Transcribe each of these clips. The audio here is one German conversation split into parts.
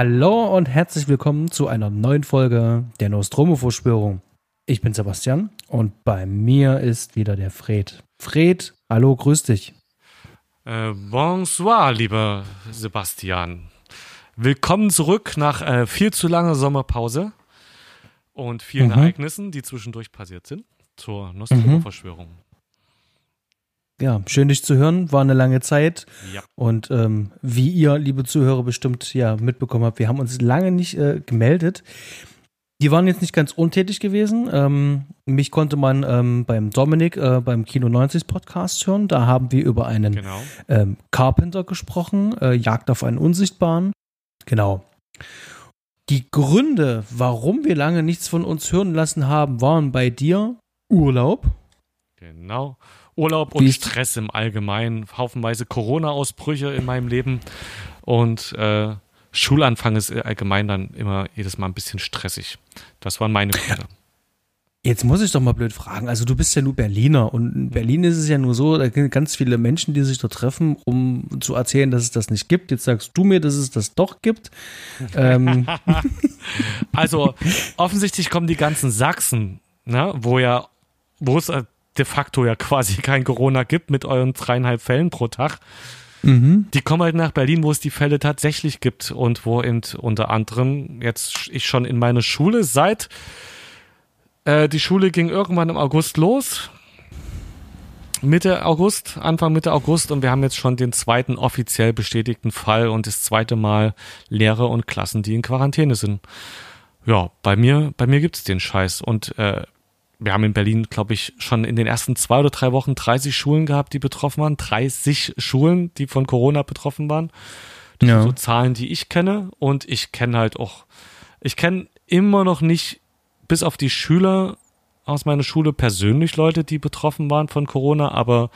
Hallo und herzlich willkommen zu einer neuen Folge der Nostromo-Verschwörung. Ich bin Sebastian und bei mir ist wieder der Fred. Fred, hallo, grüß dich. Äh, bonsoir, lieber Sebastian. Willkommen zurück nach äh, viel zu langer Sommerpause und vielen mhm. Ereignissen, die zwischendurch passiert sind, zur Nostromo-Verschwörung. Mhm. Ja, schön dich zu hören. War eine lange Zeit. Ja. Und ähm, wie ihr, liebe Zuhörer, bestimmt ja mitbekommen habt, wir haben uns lange nicht äh, gemeldet. Die waren jetzt nicht ganz untätig gewesen. Ähm, mich konnte man ähm, beim Dominik äh, beim Kino 90 Podcast hören. Da haben wir über einen genau. ähm, Carpenter gesprochen, äh, Jagd auf einen Unsichtbaren. Genau. Die Gründe, warum wir lange nichts von uns hören lassen haben, waren bei dir Urlaub. Genau. Urlaub und Stress im Allgemeinen, haufenweise Corona-Ausbrüche in meinem Leben und äh, Schulanfang ist allgemein dann immer jedes Mal ein bisschen stressig. Das waren meine Gründe. Jetzt muss ich doch mal blöd fragen. Also du bist ja nur Berliner und in Berlin ist es ja nur so, da gibt ganz viele Menschen, die sich da treffen, um zu erzählen, dass es das nicht gibt. Jetzt sagst du mir, dass es das doch gibt. ähm. Also offensichtlich kommen die ganzen Sachsen, ne, wo ja, wo es de facto ja quasi kein Corona gibt mit euren dreieinhalb Fällen pro Tag. Mhm. Die kommen halt nach Berlin, wo es die Fälle tatsächlich gibt und wo eben unter anderem jetzt ich schon in meine Schule seit äh, die Schule ging irgendwann im August los. Mitte August, Anfang Mitte August und wir haben jetzt schon den zweiten offiziell bestätigten Fall und das zweite Mal Lehrer und Klassen, die in Quarantäne sind. Ja, bei mir, bei mir gibt's den Scheiß und äh, wir haben in Berlin, glaube ich, schon in den ersten zwei oder drei Wochen 30 Schulen gehabt, die betroffen waren. 30 Schulen, die von Corona betroffen waren. Das ja. sind so Zahlen, die ich kenne. Und ich kenne halt auch, ich kenne immer noch nicht, bis auf die Schüler aus meiner Schule persönlich Leute, die betroffen waren von Corona, aber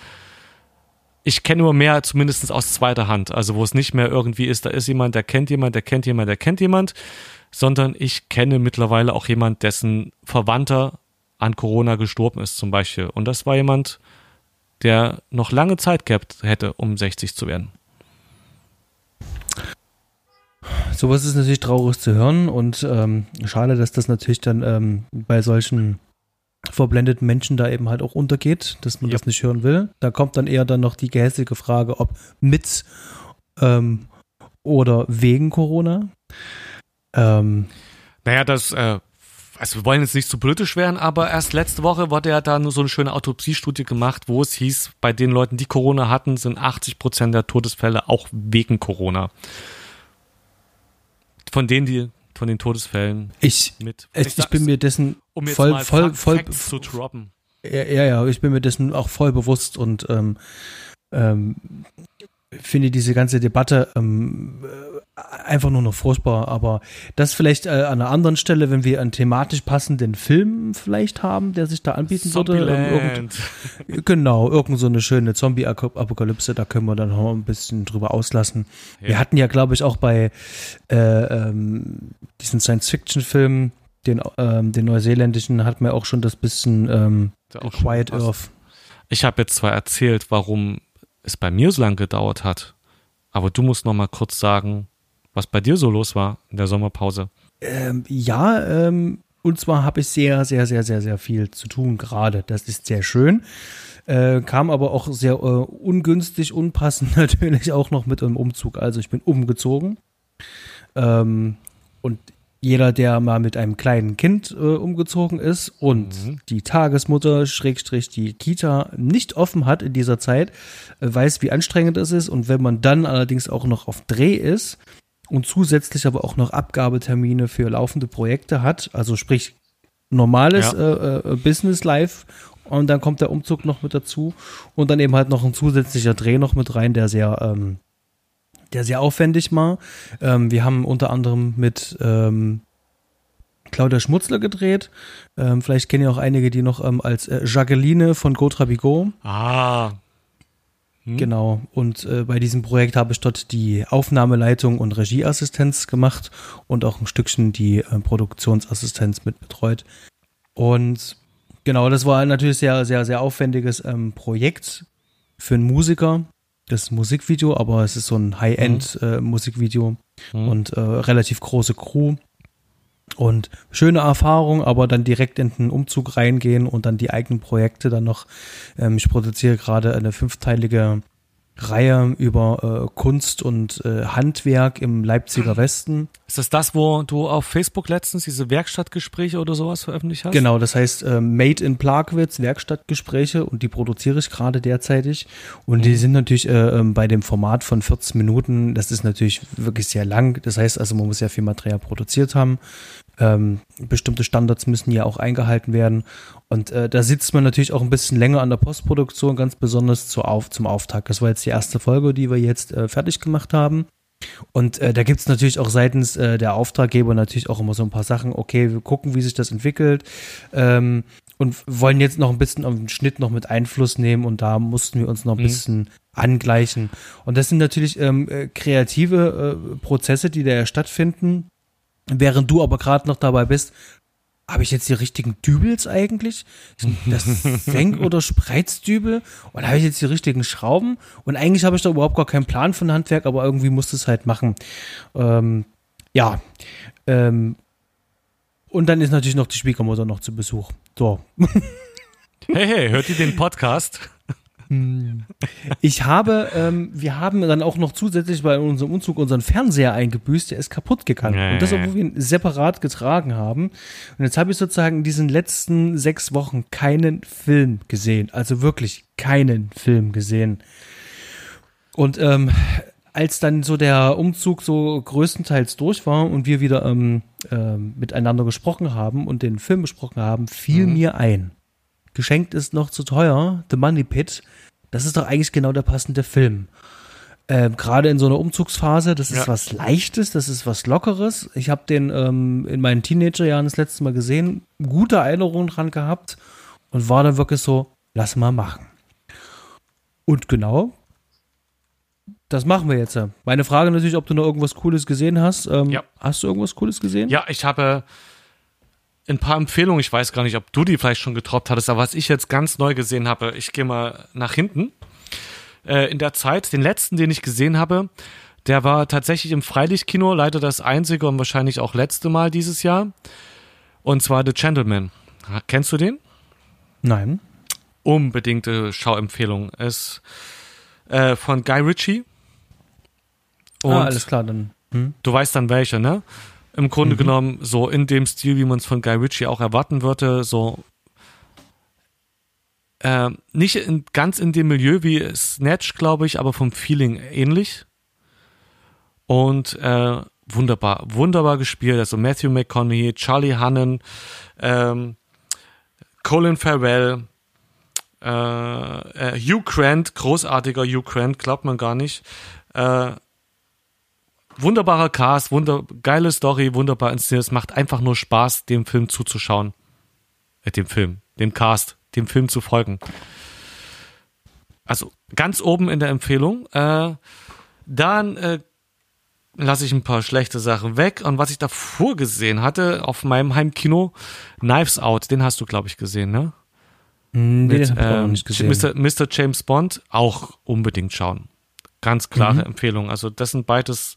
ich kenne nur mehr, zumindest aus zweiter Hand. Also wo es nicht mehr irgendwie ist, da ist jemand, der kennt jemand, der kennt jemand, der kennt jemand, sondern ich kenne mittlerweile auch jemand, dessen Verwandter an Corona gestorben ist zum Beispiel. Und das war jemand, der noch lange Zeit gehabt hätte, um 60 zu werden. Sowas ist natürlich traurig zu hören und ähm, schade, dass das natürlich dann ähm, bei solchen verblendeten Menschen da eben halt auch untergeht, dass man ja. das nicht hören will. Da kommt dann eher dann noch die gehässige Frage, ob mit ähm, oder wegen Corona. Ähm, naja, das äh, also wir wollen jetzt nicht zu politisch werden, aber erst letzte Woche wurde ja da nur so eine schöne Autopsiestudie gemacht, wo es hieß, bei den Leuten, die Corona hatten, sind 80 Prozent der Todesfälle auch wegen Corona. Von denen, die von den Todesfällen ich, mit. Ich, ich bin mir dessen um voll, voll, voll, zu droppen. Ja, ja, ich bin mir dessen auch voll bewusst und ähm, ähm, finde diese ganze Debatte ähm, einfach nur noch furchtbar. Aber das vielleicht äh, an einer anderen Stelle, wenn wir einen thematisch passenden Film vielleicht haben, der sich da anbieten würde. Ähm, irgend, genau, irgend so eine schöne Zombie-Apokalypse, da können wir dann noch ein bisschen drüber auslassen. Ja. Wir hatten ja, glaube ich, auch bei äh, ähm, diesen Science-Fiction-Film, den, ähm, den neuseeländischen, hatten wir auch schon das bisschen ähm, Quiet Earth. Ich habe jetzt zwar erzählt, warum es bei mir so lange gedauert hat. Aber du musst noch mal kurz sagen, was bei dir so los war in der Sommerpause. Ähm, ja, ähm, und zwar habe ich sehr, sehr, sehr, sehr, sehr viel zu tun gerade. Das ist sehr schön. Äh, kam aber auch sehr äh, ungünstig, unpassend natürlich auch noch mit einem Umzug. Also ich bin umgezogen. Ähm, und jeder, der mal mit einem kleinen Kind äh, umgezogen ist und mhm. die Tagesmutter, Schrägstrich, die Kita nicht offen hat in dieser Zeit, äh, weiß, wie anstrengend es ist. Und wenn man dann allerdings auch noch auf Dreh ist und zusätzlich aber auch noch Abgabetermine für laufende Projekte hat, also sprich normales ja. äh, äh Business Life und dann kommt der Umzug noch mit dazu und dann eben halt noch ein zusätzlicher Dreh noch mit rein, der sehr ähm, der sehr aufwendig war. Ähm, wir haben unter anderem mit ähm, Claudia Schmutzler gedreht. Ähm, vielleicht kennen ja auch einige, die noch ähm, als äh, Jacqueline von Gaudra Bigot. Ah. Hm. Genau. Und äh, bei diesem Projekt habe ich dort die Aufnahmeleitung und Regieassistenz gemacht und auch ein Stückchen die äh, Produktionsassistenz mit betreut. Und genau, das war natürlich sehr, sehr, sehr aufwendiges ähm, Projekt für einen Musiker das Musikvideo, aber es ist so ein High-End-Musikvideo. Mhm. mhm. und äh, relativ große Crew. Und schöne Erfahrung, aber dann direkt in den Umzug reingehen und dann die eigenen Projekte dann noch. Ähm, ich produziere gerade eine fünfteilige Reihe über äh, Kunst und äh, Handwerk im Leipziger Westen. Ist das das, wo du auf Facebook letztens diese Werkstattgespräche oder sowas veröffentlicht hast? Genau, das heißt äh, Made in Plagwitz, Werkstattgespräche und die produziere ich gerade derzeitig. Und mhm. die sind natürlich äh, ähm, bei dem Format von 14 Minuten, das ist natürlich wirklich sehr lang. Das heißt also, man muss ja viel Material produziert haben. Ähm, bestimmte Standards müssen ja auch eingehalten werden. Und äh, da sitzt man natürlich auch ein bisschen länger an der Postproduktion, ganz besonders zu auf, zum Auftakt. Das war jetzt die erste Folge, die wir jetzt äh, fertig gemacht haben. Und äh, da gibt es natürlich auch seitens äh, der Auftraggeber natürlich auch immer so ein paar Sachen. Okay, wir gucken, wie sich das entwickelt. Ähm, und wollen jetzt noch ein bisschen auf den Schnitt noch mit Einfluss nehmen und da mussten wir uns noch ein mhm. bisschen angleichen. Und das sind natürlich ähm, äh, kreative äh, Prozesse, die da ja stattfinden. Während du aber gerade noch dabei bist, habe ich jetzt die richtigen Dübels eigentlich? Das Senk- oder Spreizdübel? Und habe ich jetzt die richtigen Schrauben? Und eigentlich habe ich da überhaupt gar keinen Plan von Handwerk, aber irgendwie musst du es halt machen. Ähm, ja. Ähm, und dann ist natürlich noch die Schwiegermutter noch zu Besuch. So. Hey, hey, hört ihr den Podcast? Hm. Ich habe, ähm, wir haben dann auch noch zusätzlich bei unserem Umzug unseren Fernseher eingebüßt, der ist kaputt gegangen. Nee. Und das, obwohl wir ihn separat getragen haben. Und jetzt habe ich sozusagen in diesen letzten sechs Wochen keinen Film gesehen. Also wirklich keinen Film gesehen. Und ähm, als dann so der Umzug so größtenteils durch war und wir wieder ähm, äh, miteinander gesprochen haben und den Film besprochen haben, fiel mhm. mir ein. Geschenkt ist noch zu teuer, The Money Pit das ist doch eigentlich genau der passende Film. Ähm, Gerade in so einer Umzugsphase, das ist ja. was Leichtes, das ist was Lockeres. Ich habe den ähm, in meinen Teenagerjahren das letzte Mal gesehen, gute Erinnerungen dran gehabt und war dann wirklich so, lass mal machen. Und genau, das machen wir jetzt. Meine Frage natürlich, ob du noch irgendwas Cooles gesehen hast. Ähm, ja. Hast du irgendwas Cooles gesehen? Ja, ich habe ein paar Empfehlungen. Ich weiß gar nicht, ob du die vielleicht schon getroppt hattest, aber was ich jetzt ganz neu gesehen habe, ich gehe mal nach hinten. Äh, in der Zeit, den letzten, den ich gesehen habe, der war tatsächlich im Freilichtkino, leider das einzige und wahrscheinlich auch letzte Mal dieses Jahr. Und zwar The Gentleman. Kennst du den? Nein. Unbedingte Schauempfehlung. Es äh, von Guy Ritchie. Ah, und ah, alles klar, dann. Hm? Du weißt dann welche, ne? Im Grunde mhm. genommen so in dem Stil, wie man es von Guy Ritchie auch erwarten würde, so äh, nicht in, ganz in dem Milieu wie Snatch, glaube ich, aber vom Feeling ähnlich. Und äh, wunderbar, wunderbar gespielt. Also Matthew McConaughey, Charlie Hannon, ähm, Colin Farrell, äh, äh, Hugh Grant, großartiger Hugh Grant, glaubt man gar nicht. Äh, wunderbarer Cast, wunder, geile Story, wunderbar inszeniert. Es macht einfach nur Spaß, dem Film zuzuschauen. Äh, dem Film, dem Cast, dem Film zu folgen. Also ganz oben in der Empfehlung. Äh, dann äh, lasse ich ein paar schlechte Sachen weg. Und was ich davor gesehen hatte auf meinem Heimkino, Knives Out, den hast du, glaube ich, gesehen, ne? Mm, Mit, ähm, Mr., Mr. James Bond auch unbedingt schauen. Ganz klare mhm. Empfehlung. Also das sind beides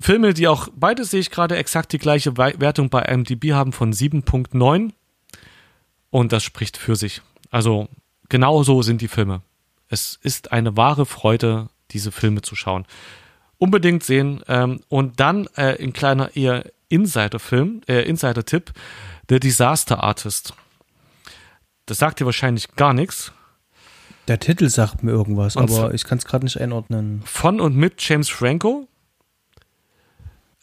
Filme, die auch, beides sehe ich gerade exakt die gleiche Wertung bei IMDb haben von 7.9 und das spricht für sich. Also genau so sind die Filme. Es ist eine wahre Freude, diese Filme zu schauen. Unbedingt sehen ähm, und dann äh, ein kleiner eher Insider-Film, äh, Insider-Tipp, The Disaster Artist. Das sagt dir wahrscheinlich gar nichts. Der Titel sagt mir irgendwas, und aber ich kann es gerade nicht einordnen. Von und mit James Franco.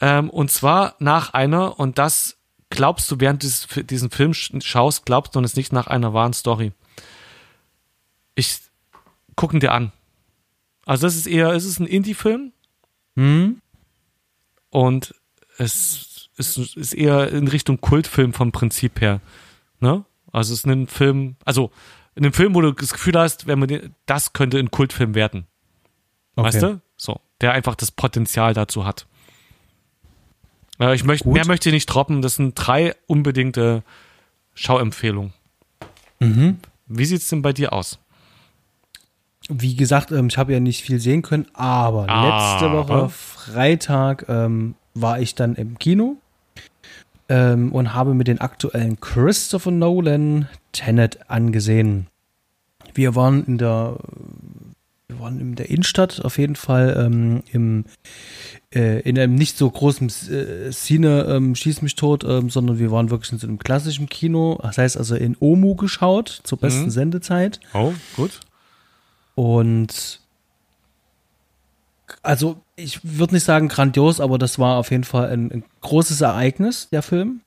Ähm, und zwar nach einer, und das glaubst du während dieses, diesen Film schaust, glaubst du es nicht nach einer wahren Story. Ich gucken dir an. Also das ist eher, es ist ein Indie-Film. Mhm. Und es ist, ist eher in Richtung Kultfilm vom Prinzip her. Ne? Also es ist ein Film, also in einem Film, wo du das Gefühl hast, wenn man den, das könnte ein Kultfilm werden. Okay. Weißt du? So, der einfach das Potenzial dazu hat. Äh, ich möchte, mehr möchte ich nicht droppen. Das sind drei unbedingte Schauempfehlungen. Mhm. Wie sieht es denn bei dir aus? wie gesagt, ähm, ich habe ja nicht viel sehen können, aber, Aber. letzte Woche Freitag ähm, war ich dann im Kino ähm, und habe mir den aktuellen Christopher Nolan Tenet angesehen. Wir waren in der wir waren in der Innenstadt auf jeden Fall ähm, im äh, in einem nicht so großen äh, Cine ähm, Schieß mich tot, ähm, sondern wir waren wirklich in so einem klassischen Kino, das heißt also in Omu geschaut zur besten Mhm. Sendezeit. Oh, gut. Und also ich würde nicht sagen grandios, aber das war auf jeden Fall ein, ein großes Ereignis, der Film.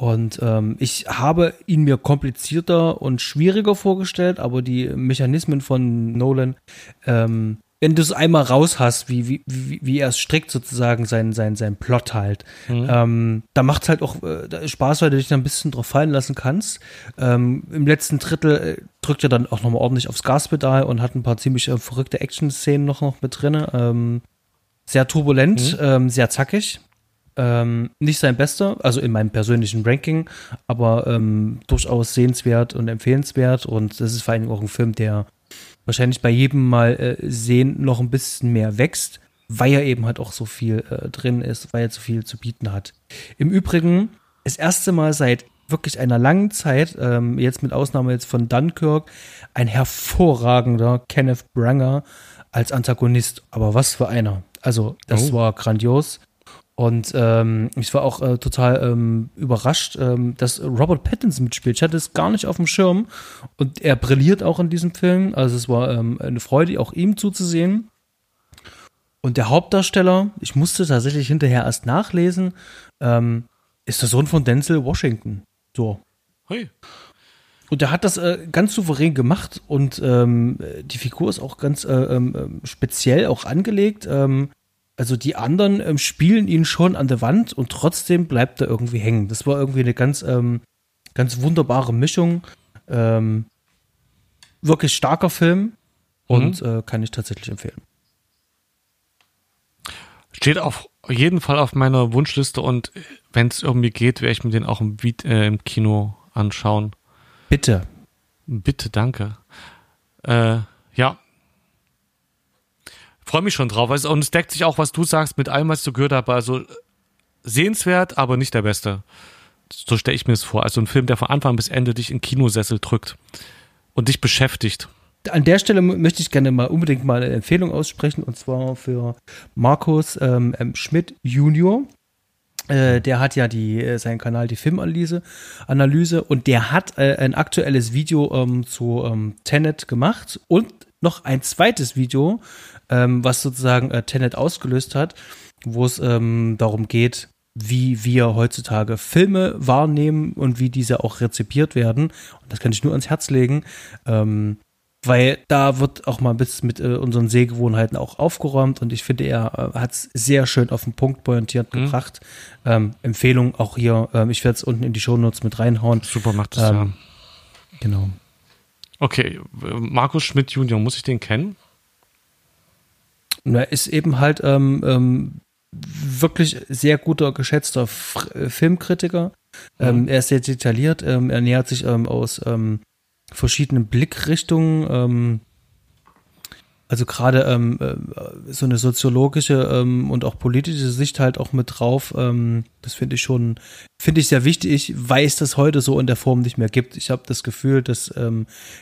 Und ähm, ich habe ihn mir komplizierter und schwieriger vorgestellt, aber die Mechanismen von Nolan, ähm, wenn du es einmal raus hast, wie, wie, wie, wie er es strickt, sozusagen, sein, sein, sein Plot halt, ähm, da macht es halt auch äh, Spaß, weil du dich da ein bisschen drauf fallen lassen kannst. Ähm, Im letzten Drittel äh, drückt er dann auch nochmal ordentlich aufs Gaspedal und hat ein paar ziemlich äh, verrückte Action-Szenen noch, noch mit drin. Ähm, sehr turbulent, ähm, sehr zackig. Ähm, nicht sein bester, also in meinem persönlichen Ranking, aber ähm, durchaus sehenswert und empfehlenswert. Und das ist vor allem auch ein Film, der wahrscheinlich bei jedem Mal äh, sehen noch ein bisschen mehr wächst, weil er eben halt auch so viel äh, drin ist, weil er so viel zu bieten hat. Im Übrigen, das erste Mal seit wirklich einer langen Zeit, ähm, jetzt mit Ausnahme jetzt von Dunkirk, ein hervorragender Kenneth Branger als Antagonist. Aber was für einer. Also, das Oh. war grandios. Und ähm, ich war auch äh, total ähm, überrascht, ähm, dass Robert Pattinson mitspielt. Ich hatte es gar nicht auf dem Schirm. Und er brilliert auch in diesem Film. Also es war ähm, eine Freude, auch ihm zuzusehen. Und der Hauptdarsteller, ich musste tatsächlich hinterher erst nachlesen, ähm, ist der Sohn von Denzel Washington. So. Hui. Und der hat das äh, ganz souverän gemacht und ähm, die Figur ist auch ganz äh, ähm, speziell auch angelegt. Ähm, also die anderen ähm, spielen ihn schon an der Wand und trotzdem bleibt er irgendwie hängen. Das war irgendwie eine ganz, ähm, ganz wunderbare Mischung. Ähm, wirklich starker Film und äh, kann ich tatsächlich empfehlen. Steht auf jeden Fall auf meiner Wunschliste und wenn es irgendwie geht, werde ich mir den auch im, äh, im Kino anschauen. Bitte. Bitte, danke. Äh. Freue mich schon drauf. Also, und es deckt sich auch, was du sagst, mit allem, was so gehört habe. Also sehenswert, aber nicht der beste. So stelle ich mir es vor. Also ein Film, der von Anfang bis Ende dich in Kinosessel drückt und dich beschäftigt. An der Stelle möchte ich gerne mal unbedingt mal eine Empfehlung aussprechen und zwar für Markus ähm. Schmidt Junior. Äh, der hat ja die, äh, seinen Kanal die Filmanalyse Analyse und der hat äh, ein aktuelles Video ähm, zu ähm, Tenet gemacht und noch ein zweites Video, ähm, was sozusagen äh, Tenet ausgelöst hat, wo es ähm, darum geht, wie wir heutzutage Filme wahrnehmen und wie diese auch rezipiert werden. Und das kann ich nur ans Herz legen. Ähm, weil da wird auch mal ein bisschen mit äh, unseren Sehgewohnheiten auch aufgeräumt und ich finde, er äh, hat es sehr schön auf den Punkt pointiert Mhm. gebracht. Ähm, Empfehlung auch hier, ähm, ich werde es unten in die Shownotes mit reinhauen. Super macht das Ähm, Genau. ja. Okay, äh, Markus Schmidt Junior, muss ich den kennen? Er ist eben halt ähm, ähm, wirklich sehr guter, geschätzter F äh, Filmkritiker. Ähm, er ist sehr detailliert, ähm, er nähert sich ähm, aus ähm, verschiedenen Blickrichtungen. Also gerade äh, so eine soziologische und auch politische Sicht halt auch mit drauf. Das finde ich schon, finde ich sehr wichtig, weil es das heute so in der Form nicht mehr gibt. Ich habe das Gefühl, dass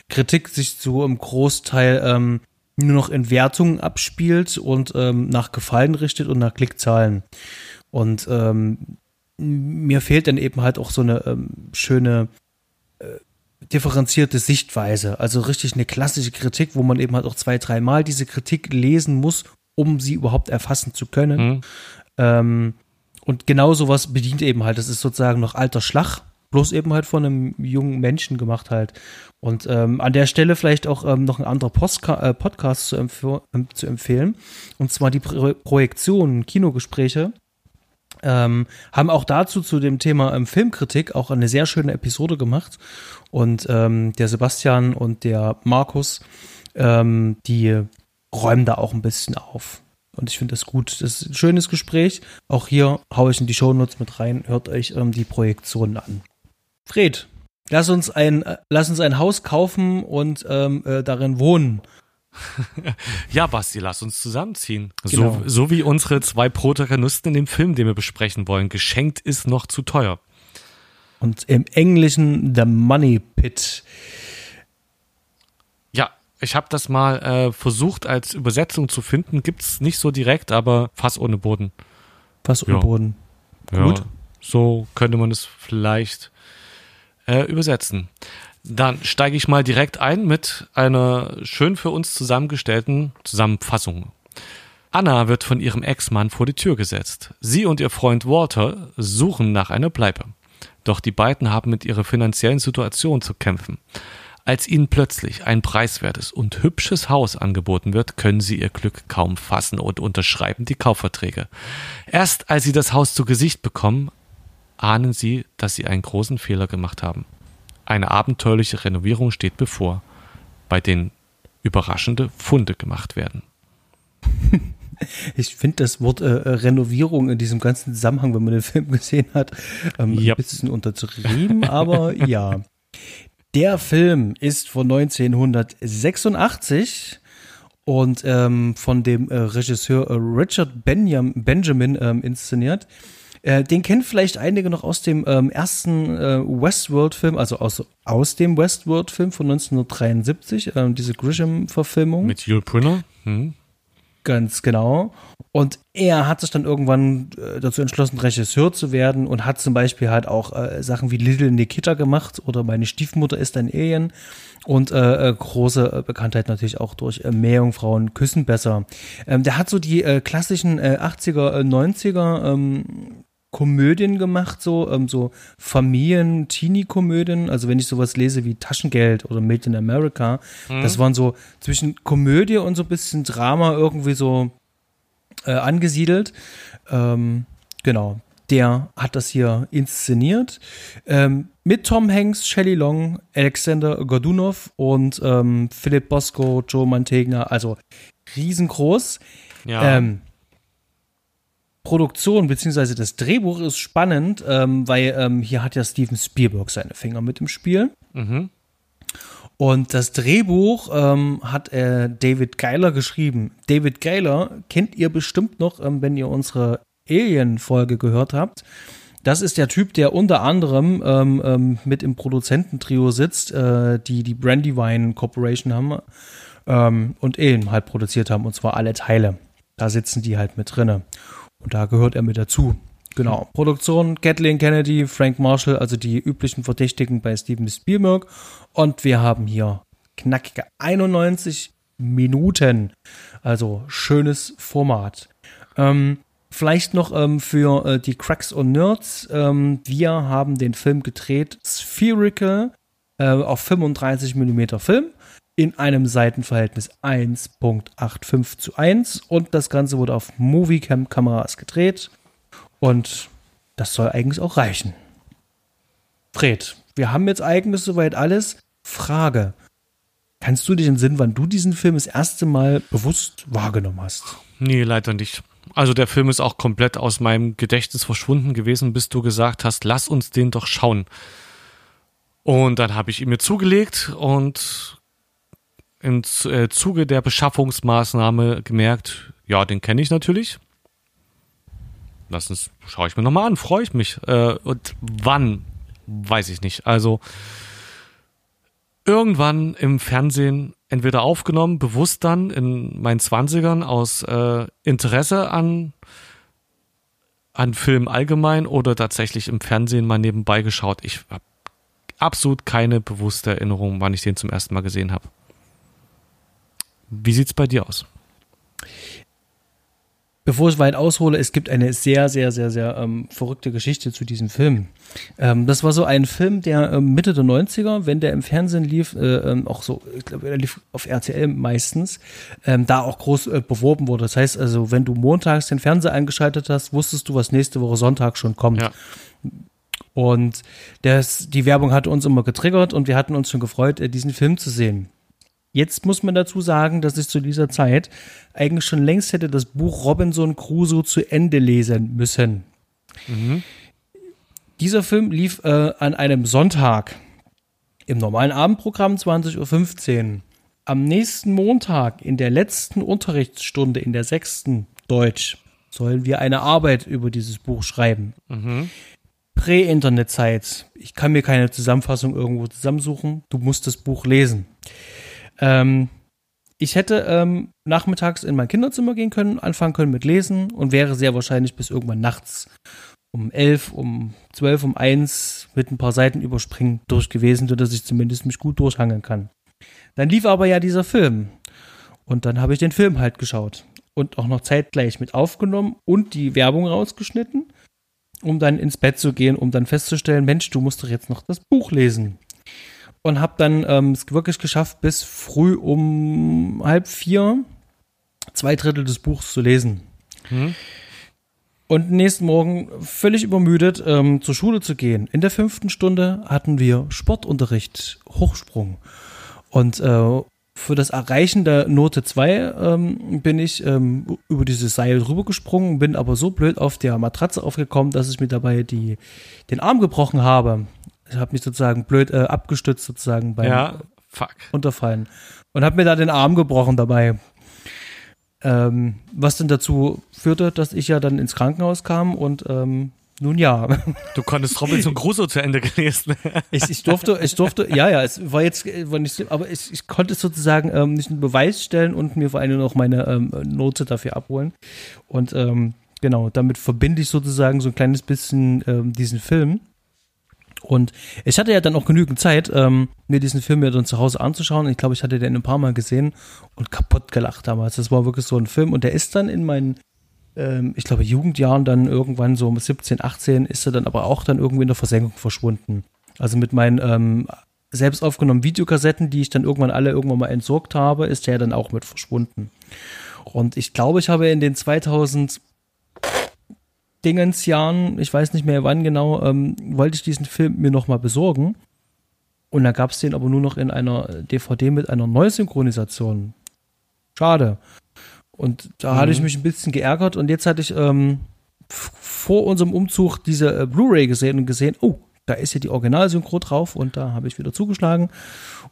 Kritik sich so im Großteil nur noch in Wertungen abspielt und ähm, nach Gefallen richtet und nach Klickzahlen. Und ähm, mir fehlt dann eben halt auch so eine ähm, schöne äh, differenzierte Sichtweise. Also richtig eine klassische Kritik, wo man eben halt auch zwei, dreimal diese Kritik lesen muss, um sie überhaupt erfassen zu können. Hm? Ähm, und genau sowas bedient eben halt. Das ist sozusagen noch alter Schlag, bloß eben halt von einem jungen Menschen gemacht halt. Und ähm, an der Stelle vielleicht auch ähm, noch ein anderer Postka äh, Podcast zu, empf ähm, zu empfehlen. Und zwar die Pro Projektionen, Kinogespräche. Ähm, haben auch dazu zu dem Thema ähm, Filmkritik auch eine sehr schöne Episode gemacht. Und ähm, der Sebastian und der Markus, die räumen da auch ein bisschen auf. Und ich finde das gut. Das ist ein schönes Gespräch. Auch hier haue ich in die Shownotes mit rein. Hört euch ähm, die Projektionen an. Fred, lass uns ein, äh, lass uns ein Haus kaufen und ähm, äh, darin wohnen. ja, Basti, lass uns zusammenziehen. Genau. So, so wie unsere zwei Protagonisten in dem Film, den wir besprechen wollen. Geschenkt ist noch zu teuer. Und im Englischen The Money Pit. Ja, ich habe das mal äh, versucht als Übersetzung zu finden. Gibt es nicht so direkt, aber Fass ohne Boden. Fass ohne ja. Boden. Gut. Ja, so könnte man es vielleicht äh, übersetzen. Dann steige ich mal direkt ein mit einer schön für uns zusammengestellten Zusammenfassung. Anna wird von ihrem Ex-Mann vor die Tür gesetzt. Sie und ihr Freund Walter suchen nach einer Bleibe. Doch die beiden haben mit ihrer finanziellen Situation zu kämpfen. Als ihnen plötzlich ein preiswertes und hübsches Haus angeboten wird, können sie ihr Glück kaum fassen und unterschreiben die Kaufverträge. Erst als sie das Haus zu Gesicht bekommen, ahnen sie, dass sie einen großen Fehler gemacht haben. Eine abenteuerliche Renovierung steht bevor, bei denen überraschende Funde gemacht werden. Ich finde das Wort äh, Renovierung in diesem ganzen Zusammenhang, wenn man den Film gesehen hat, ähm, yep. ein bisschen untertrieben, aber ja. Der Film ist von 1986 und ähm, von dem äh, Regisseur äh, Richard Benjam, Benjamin ähm, inszeniert. Äh, den kennen vielleicht einige noch aus dem ähm, ersten äh, Westworld-Film, also aus, aus dem Westworld-Film von 1973, äh, diese Grisham-Verfilmung. Mit Yul Brynner. Hm. Ganz genau. Und er hat sich dann irgendwann äh, dazu entschlossen, Regisseur zu werden und hat zum Beispiel halt auch äh, Sachen wie Little Nikita gemacht oder Meine Stiefmutter ist ein Alien und äh, äh große Bekanntheit natürlich auch durch äh, Meerjungfrauen küssen besser. Ähm, der hat so die klassischen äh, 80er, 90er ähm, Komödien gemacht, so, ähm, so Familien-Teenie-Komödien. Also wenn ich sowas lese wie Taschengeld oder Made in America, mhm. das waren so zwischen Komödie und so ein bisschen Drama irgendwie so äh, angesiedelt. Ähm, genau. Der hat das hier inszeniert. Ähm, mit Tom Hanks, Shelley Long, Alexander Godunov und ähm, Philipp Bosco, Joe Mantegna. Also riesengroß. Ja. Ähm, Produktion beziehungsweise das Drehbuch ist spannend, ähm, weil ähm, hier hat ja Steven Spielberg seine Finger mit im Spiel. Mhm. Und das Drehbuch ähm, hat äh, David Geiler geschrieben. David Geiler kennt ihr bestimmt noch, ähm, wenn ihr unsere Alien-Folge gehört habt. Das ist der Typ, der unter anderem ähm, ähm, mit im Produzententrio sitzt, äh, die die Brandywine Corporation haben ähm, und Alien halt produziert haben, und zwar alle Teile. Da sitzen die halt mit drinne. Und da gehört er mit dazu. Genau. Hm. Produktion Kathleen Kennedy, Frank Marshall, also die üblichen Verdächtigen bei Steven Spielberg. Und wir haben hier knackige 91 Minuten. Also schönes Format. Ähm, vielleicht noch ähm, für äh, die Cracks und Nerds. Ähm, wir haben den Film gedreht, Spherical, äh, auf 35 mm Film in einem Seitenverhältnis 1.85 zu 1 und das Ganze wurde auf Moviecam-Kameras gedreht und das soll eigentlich auch reichen. Fred, wir haben jetzt eigentlich soweit alles. Frage. Kannst du dich entsinnen, wann du diesen Film das erste Mal bewusst wahrgenommen hast? Nee, leider nicht. Also der Film ist auch komplett aus meinem Gedächtnis verschwunden gewesen, bis du gesagt hast, lass uns den doch schauen. Und dann habe ich ihn mir zugelegt und im äh, Zuge der Beschaffungsmaßnahme gemerkt, ja, den kenne ich natürlich. Lass uns, schaue ich mir nochmal an, freue ich mich. Äh, und wann, weiß ich nicht. Also irgendwann im Fernsehen entweder aufgenommen, bewusst dann in meinen Zwanzigern aus äh, Interesse an an Film allgemein oder tatsächlich im Fernsehen mal nebenbei geschaut. Ich habe absolut keine bewusste Erinnerung, wann ich den zum ersten Mal gesehen habe. Wie sieht es bei dir aus? Bevor ich weit aushole, es gibt eine sehr, sehr, sehr, sehr ähm, verrückte Geschichte zu diesem Film. Ähm, das war so ein Film, der ähm, Mitte der 90er, wenn der im Fernsehen lief, äh, ähm, auch so, ich glaube, er lief auf RTL meistens, ähm, da auch groß äh, beworben wurde. Das heißt also, wenn du montags den Fernseher eingeschaltet hast, wusstest du, was nächste Woche Sonntag schon kommt. Ja. Und das, die Werbung hat uns immer getriggert und wir hatten uns schon gefreut, äh, diesen Film zu sehen. Jetzt muss man dazu sagen, dass ich zu dieser Zeit eigentlich schon längst hätte das Buch Robinson Crusoe zu Ende lesen müssen. Mhm. Dieser Film lief äh, an einem Sonntag im normalen Abendprogramm 20.15 Uhr. am nächsten Montag in der letzten Unterrichtsstunde in der sechsten Deutsch sollen wir eine Arbeit über dieses Buch schreiben. Mhm. Prä-Internet-Zeit. Ich kann mir keine Zusammenfassung irgendwo zusammensuchen. Du musst das Buch lesen. Ähm, ich hätte ähm, nachmittags in mein Kinderzimmer gehen können, anfangen können mit Lesen und wäre sehr wahrscheinlich bis irgendwann nachts um elf, um zwölf, um eins mit ein paar Seiten überspringen durch gewesen, sodass ich zumindest mich gut durchhangeln kann. Dann lief aber ja dieser Film. Und dann habe ich den Film halt geschaut und auch noch zeitgleich mit aufgenommen und die Werbung rausgeschnitten, um dann ins Bett zu gehen, um dann festzustellen, Mensch, du musst doch jetzt noch das Buch lesen. Und habe dann ähm, es wirklich geschafft, bis früh um halb vier zwei Drittel des Buchs zu lesen. Hm. Und nächsten Morgen völlig übermüdet ähm, zur Schule zu gehen. In der fünften Stunde hatten wir Sportunterricht, Hochsprung. Und äh, für das Erreichen der Note 2 ähm, bin ich ähm, über dieses Seil rübergesprungen, bin aber so blöd auf der Matratze aufgekommen, dass ich mir dabei die, den Arm gebrochen habe. Ich habe mich sozusagen blöd äh, abgestützt sozusagen beim ja, fuck. Unterfallen und habe mir da den Arm gebrochen dabei. Ähm, was dann dazu führte, dass ich ja dann ins Krankenhaus kam und ähm, nun ja. Du konntest Robinson Crusoe zu Ende gelesen. ich, ich durfte, ich durfte, ja, ja, es war jetzt, war nicht, aber ich, ich konnte sozusagen ähm, nicht einen Beweis stellen und mir vor allem noch meine ähm, Note dafür abholen. Und ähm, genau, damit verbinde ich sozusagen so ein kleines bisschen ähm, diesen Film. Und ich hatte ja dann auch genügend Zeit, ähm, mir diesen Film ja dann zu Hause anzuschauen. Ich glaube, ich hatte den ein paar Mal gesehen und kaputt gelacht damals. Das war wirklich so ein Film und der ist dann in meinen ähm, ich glaube, Jugendjahren dann irgendwann so mit 17, 18 ist er dann aber auch dann irgendwie in der Versenkung verschwunden. Also mit meinen ähm, selbst aufgenommenen Videokassetten, die ich dann irgendwann alle irgendwann mal entsorgt habe, ist der dann auch mit verschwunden. Und ich glaube, ich habe in den 2000 Dingensjahren, ich weiß nicht mehr wann genau, ähm, wollte ich diesen Film mir nochmal besorgen. Und da gab es den aber nur noch in einer DVD mit einer Neusynchronisation. Schade. Und da mhm. hatte ich mich ein bisschen geärgert und jetzt hatte ich ähm, vor unserem Umzug diese äh, Blu-ray gesehen und gesehen, oh, da ist ja die Originalsynchro drauf und da habe ich wieder zugeschlagen.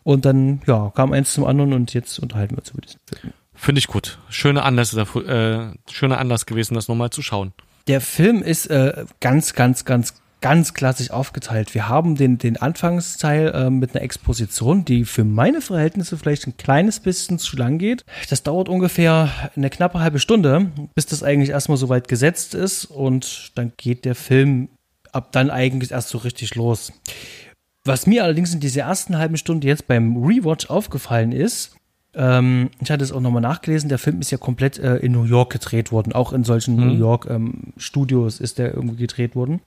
Und dann, ja, kam eins zum anderen und jetzt unterhalten wir uns über diesen Film. Finde ich gut. Schöner Anlass, äh, schöner Anlass gewesen, das nochmal zu schauen. Der Film ist äh, ganz, ganz, ganz ganz klassisch aufgeteilt. Wir haben den, den Anfangsteil äh, mit einer Exposition, die für meine Verhältnisse vielleicht ein kleines bisschen zu lang geht. Das dauert ungefähr eine knappe halbe Stunde, bis das eigentlich erstmal so weit gesetzt ist und dann geht der Film ab dann eigentlich erst so richtig los. Was mir allerdings in dieser ersten halben Stunde jetzt beim Rewatch aufgefallen ist, ähm, ich hatte es auch nochmal nachgelesen, der Film ist ja komplett äh, in New York gedreht worden. Auch in solchen mhm. New York ähm, Studios ist der irgendwie gedreht worden.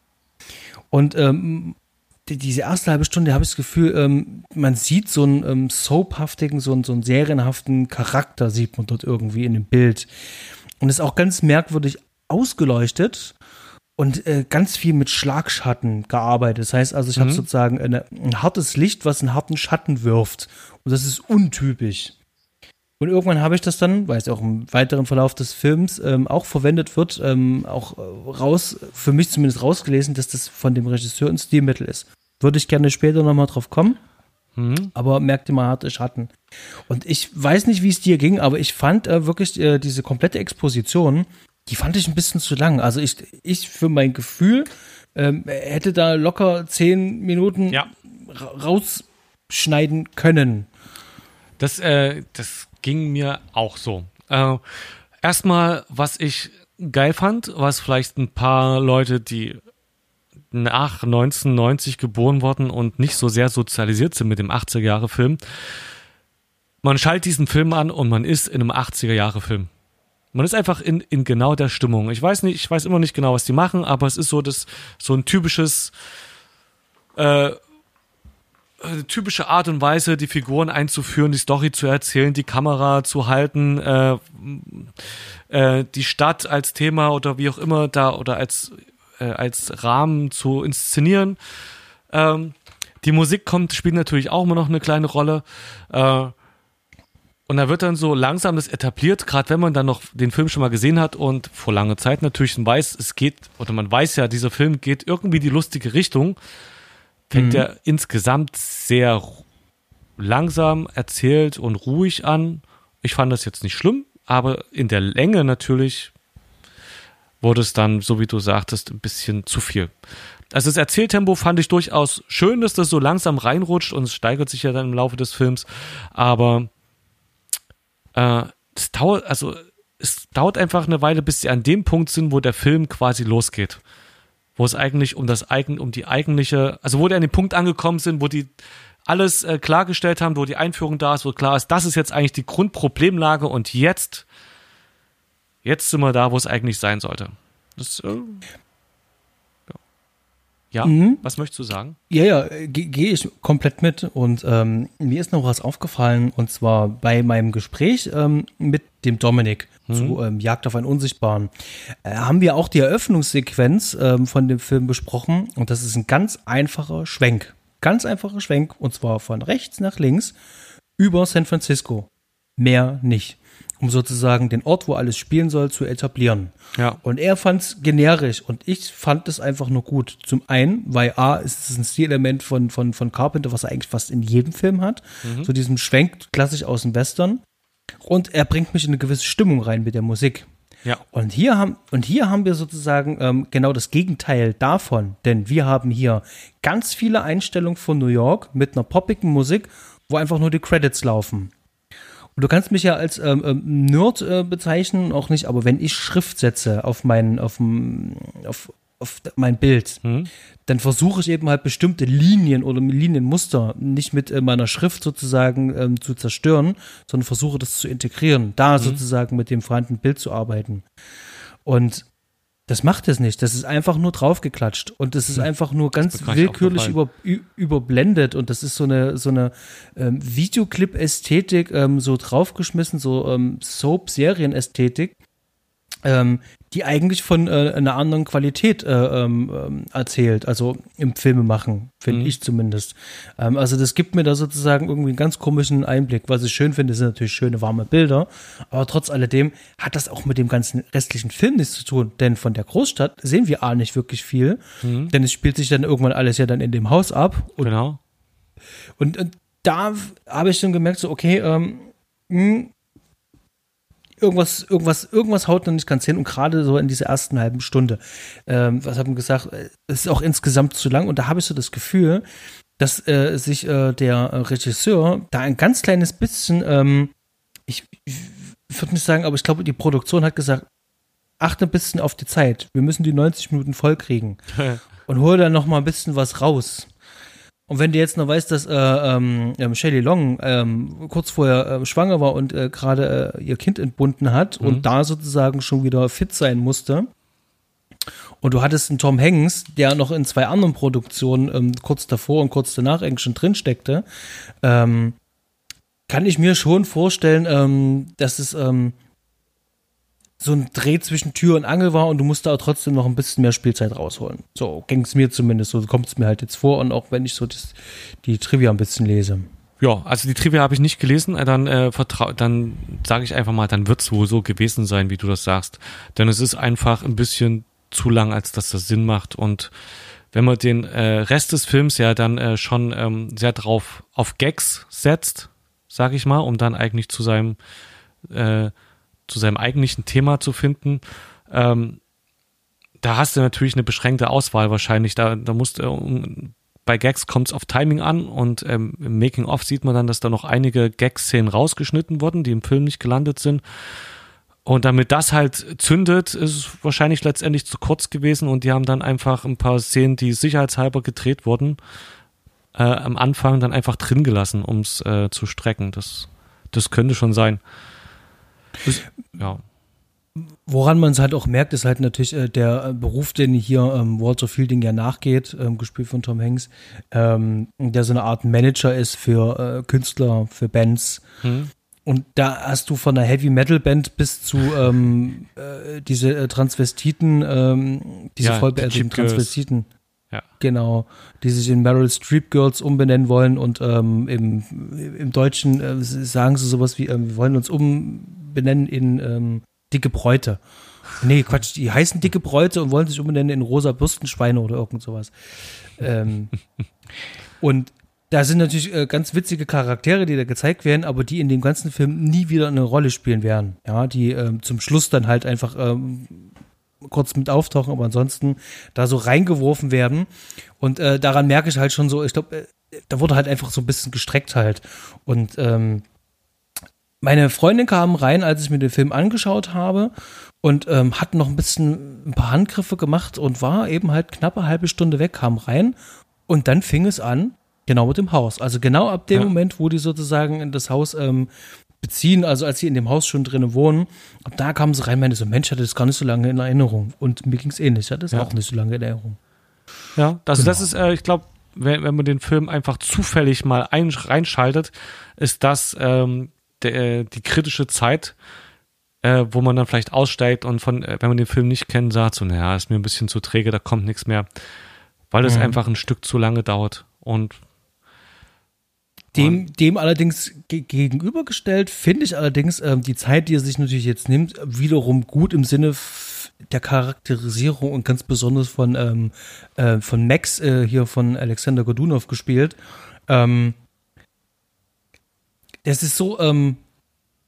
Und ähm, die, diese erste halbe Stunde habe ich das Gefühl, ähm, man sieht so einen ähm, soaphaftigen, so einen, so einen serienhaften Charakter, sieht man dort irgendwie in dem Bild. Und ist auch ganz merkwürdig ausgeleuchtet und äh, ganz viel mit Schlagschatten gearbeitet. Das heißt also, ich mhm. habe sozusagen eine, ein hartes Licht, was einen harten Schatten wirft. Und das ist untypisch. Und irgendwann habe ich das dann, weil es auch im weiteren Verlauf des Films ähm, auch verwendet wird, ähm, auch äh, raus, für mich zumindest rausgelesen, dass das von dem Regisseur ein Stilmittel ist. Würde ich gerne später nochmal drauf kommen. Mhm. Aber merkte mal harte Schatten. Und ich weiß nicht, wie es dir ging, aber ich fand äh, wirklich äh, diese komplette Exposition, die fand ich ein bisschen zu lang. Also ich, ich für mein Gefühl ähm, hätte da locker zehn Minuten ja. rausschneiden können. Das, äh, das ging mir auch so. Äh, erstmal, was ich geil fand, was vielleicht ein paar Leute, die nach 1990 geboren wurden und nicht so sehr sozialisiert sind mit dem 80er-Jahre-Film. Man schaltet diesen Film an und man ist in einem 80er-Jahre-Film. Man ist einfach in, in genau der Stimmung. Ich weiß nicht, ich weiß immer nicht genau, was die machen, aber es ist so das, so ein typisches, äh, typische Art und Weise, die Figuren einzuführen, die Story zu erzählen, die Kamera zu halten, äh, äh, die Stadt als Thema oder wie auch immer da oder als, äh, als Rahmen zu inszenieren. Ähm, die Musik kommt, spielt natürlich auch immer noch eine kleine Rolle. Äh, und da wird dann so langsam das etabliert, gerade wenn man dann noch den Film schon mal gesehen hat und vor langer Zeit natürlich weiß, es geht, oder man weiß ja, dieser Film geht irgendwie die lustige Richtung fängt mhm. er insgesamt sehr langsam erzählt und ruhig an. Ich fand das jetzt nicht schlimm, aber in der Länge natürlich wurde es dann, so wie du sagtest, ein bisschen zu viel. Also das Erzähltempo fand ich durchaus schön, dass das so langsam reinrutscht und es steigert sich ja dann im Laufe des Films. Aber äh, es dauert, also es dauert einfach eine Weile, bis sie an dem Punkt sind, wo der Film quasi losgeht. Wo es eigentlich um das eigen, um die eigentliche, also wo die an dem Punkt angekommen sind, wo die alles äh, klargestellt haben, wo die Einführung da ist, wo klar ist, das ist jetzt eigentlich die Grundproblemlage und jetzt, jetzt sind wir da, wo es eigentlich sein sollte. Das, äh, ja, mhm. was möchtest du sagen? Ja, ja, gehe geh ich komplett mit. Und ähm, mir ist noch was aufgefallen, und zwar bei meinem Gespräch ähm, mit dem Dominik mhm. zu ähm, Jagd auf einen Unsichtbaren, äh, haben wir auch die Eröffnungssequenz ähm, von dem Film besprochen. Und das ist ein ganz einfacher Schwenk. Ganz einfacher Schwenk, und zwar von rechts nach links über San Francisco. Mehr nicht um sozusagen den Ort, wo alles spielen soll, zu etablieren. Ja. Und er fand es generisch und ich fand es einfach nur gut. Zum einen, weil A, ist es ein Stilelement von, von, von Carpenter, was er eigentlich fast in jedem Film hat. Mhm. So diesem Schwenk klassisch aus dem Western. Und er bringt mich in eine gewisse Stimmung rein mit der Musik. Ja. Und hier haben, und hier haben wir sozusagen ähm, genau das Gegenteil davon, denn wir haben hier ganz viele Einstellungen von New York mit einer poppigen Musik, wo einfach nur die Credits laufen. Und du kannst mich ja als ähm, ähm, Nerd äh, bezeichnen, auch nicht, aber wenn ich Schrift setze auf mein, auf, auf, auf mein Bild, mhm. dann versuche ich eben halt bestimmte Linien oder Linienmuster nicht mit äh, meiner Schrift sozusagen ähm, zu zerstören, sondern versuche das zu integrieren, da mhm. sozusagen mit dem vorhandenen Bild zu arbeiten. Und das macht es nicht. Das ist einfach nur draufgeklatscht. Und das ist einfach nur ganz willkürlich über, überblendet. Und das ist so eine so eine ähm, Videoclip-Ästhetik ähm, so draufgeschmissen, so ähm, Soap-Serien-Ästhetik, ähm, die eigentlich von äh, einer anderen Qualität äh, ähm, ähm, erzählt, also im Filme machen, finde mhm. ich zumindest. Ähm, also das gibt mir da sozusagen irgendwie einen ganz komischen Einblick. Was ich schön finde, sind natürlich schöne warme Bilder, aber trotz alledem hat das auch mit dem ganzen restlichen Film nichts zu tun, denn von der Großstadt sehen wir A nicht wirklich viel, mhm. denn es spielt sich dann irgendwann alles ja dann in dem Haus ab. Und, genau. Und, und da habe ich dann gemerkt, so okay, ähm, mh, hm, irgendwas, irgendwas, irgendwas haut noch nicht ganz hin und gerade so in dieser ersten halben Stunde, ähm, was haben gesagt, es ist auch insgesamt zu lang und da habe ich so das Gefühl, dass äh, sich äh, der Regisseur da ein ganz kleines bisschen, ähm, ich, ich würde nicht sagen, aber ich glaube, die Produktion hat gesagt, achte ein bisschen auf die Zeit. Wir müssen die 90 Minuten voll kriegen. und hol dann noch mal ein bisschen was raus. Und wenn du jetzt noch weißt, dass äh, ähm, ähm, Shelley Long ähm, kurz vorher äh, schwanger war und äh, gerade äh, ihr Kind entbunden hat mhm. und da sozusagen schon wieder fit sein musste, und du hattest einen Tom Hanks, der noch in zwei anderen Produktionen ähm, kurz davor und kurz danach eigentlich schon drin steckte, ähm, kann ich mir schon vorstellen, ähm, dass es ähm, so ein Dreh zwischen Tür und Angel war und du musst da trotzdem noch ein bisschen mehr Spielzeit rausholen. So ging es mir zumindest, so kommt es mir halt jetzt vor und auch wenn ich so das, die Trivia ein bisschen lese. Ja, also die Trivia habe ich nicht gelesen, dann äh, vertrau, dann sage ich einfach mal, dann wird es wohl so gewesen sein, wie du das sagst. Denn es ist einfach ein bisschen zu lang, als dass das Sinn macht. Und wenn man den äh, Rest des Films ja dann äh, schon ähm, sehr drauf auf Gags setzt, sage ich mal, um dann eigentlich zu seinem äh, zu seinem eigentlichen Thema zu finden, ähm, da hast du natürlich eine beschränkte Auswahl wahrscheinlich. Da, da musst du, um, bei Gags kommt es auf Timing an und ähm, im Making-of sieht man dann, dass da noch einige Gag-Szenen rausgeschnitten wurden, die im Film nicht gelandet sind. Und damit das halt zündet, ist es wahrscheinlich letztendlich zu kurz gewesen und die haben dann einfach ein paar Szenen, die sicherheitshalber gedreht wurden, äh, am Anfang dann einfach drin gelassen, um es äh, zu strecken. Das, das könnte schon sein. Das, ja. Woran man es halt auch merkt, ist halt natürlich äh, der äh, Beruf, den hier ähm, Walter Fielding ja nachgeht, ähm, gespielt von Tom Hanks, ähm, der so eine Art Manager ist für äh, Künstler, für Bands. Hm. Und da hast du von einer Heavy Metal Band bis zu ähm, äh, diese äh, Transvestiten, ähm, diese ja, vollbeerdigten Transvestiten. Ja. Genau, die sich in Meryl Streep Girls umbenennen wollen und ähm, im, im Deutschen äh, sagen sie sowas wie, wir wollen uns um benennen in ähm, dicke Bräute. Nee, Quatsch, die heißen dicke Bräute und wollen sich umbenennen in rosa Bürstenschweine oder irgend sowas. Ähm, und da sind natürlich äh, ganz witzige Charaktere, die da gezeigt werden, aber die in dem ganzen Film nie wieder eine Rolle spielen werden. Ja, die ähm, zum Schluss dann halt einfach ähm, kurz mit auftauchen, aber ansonsten da so reingeworfen werden. Und äh, daran merke ich halt schon so, ich glaube, äh, da wurde halt einfach so ein bisschen gestreckt halt. Und ähm, meine Freundin kam rein, als ich mir den Film angeschaut habe und ähm, hat noch ein bisschen ein paar Handgriffe gemacht und war eben halt knappe halbe Stunde weg, kam rein und dann fing es an, genau mit dem Haus. Also genau ab dem ja. Moment, wo die sozusagen in das Haus ähm, beziehen, also als sie in dem Haus schon drinnen wohnen, ab da kamen sie rein, meine so, Mensch, hatte das gar nicht so lange in Erinnerung. Und mir ging es ähnlich, ich hatte es ja. auch nicht so lange in Erinnerung. Ja, also genau. das ist, äh, ich glaube, wenn, wenn man den Film einfach zufällig mal ein, reinschaltet, ist das ähm, der, die kritische Zeit, äh, wo man dann vielleicht aussteigt und von, äh, wenn man den Film nicht kennt, sagt so, naja, ist mir ein bisschen zu träge, da kommt nichts mehr, weil es mhm. einfach ein Stück zu lange dauert. Und dem, dem allerdings gegenübergestellt finde ich allerdings ähm, die Zeit, die er sich natürlich jetzt nimmt, wiederum gut im Sinne der Charakterisierung und ganz besonders von, ähm, äh, von Max äh, hier von Alexander Godunov gespielt. Ähm, das ist so, ähm,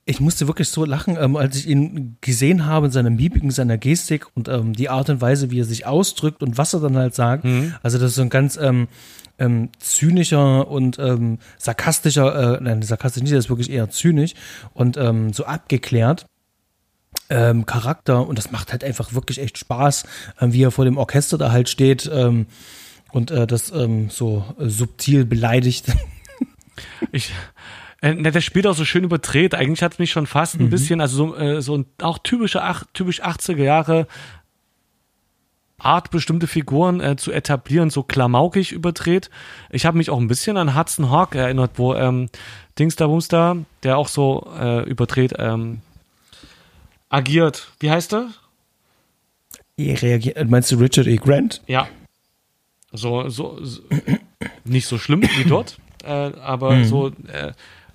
ich musste wirklich so lachen, ähm, als ich ihn gesehen habe in seiner Mimik, in seiner Gestik und ähm, die Art und Weise, wie er sich ausdrückt und was er dann halt sagt. Mhm. Also das ist so ein ganz ähm, ähm, zynischer und ähm, sarkastischer, äh, nein, sarkastisch nicht, das ist wirklich eher zynisch und ähm, so abgeklärt. Charakter und das macht halt einfach wirklich echt Spaß, ähm, wie er vor dem Orchester da halt steht und äh, das so äh, subtil beleidigt. Ich, äh, der spielt auch so schön überdreht. Eigentlich hat es mich schon fast ein mhm. bisschen, also so, äh, so ein auch typische, ach, typisch 80er Jahre Art, bestimmte Figuren äh, zu etablieren, so klamaukig überdreht. Ich habe mich auch ein bisschen an Hudson Hawk erinnert, wo ähm, Dings da Bumster, der auch so äh, überdreht, ähm, agiert. Wie heißt er? Reagiert, meinst du Richard E. Grant? Ja. So, so, so nicht so schlimm wie dort, äh, aber mhm. so, äh,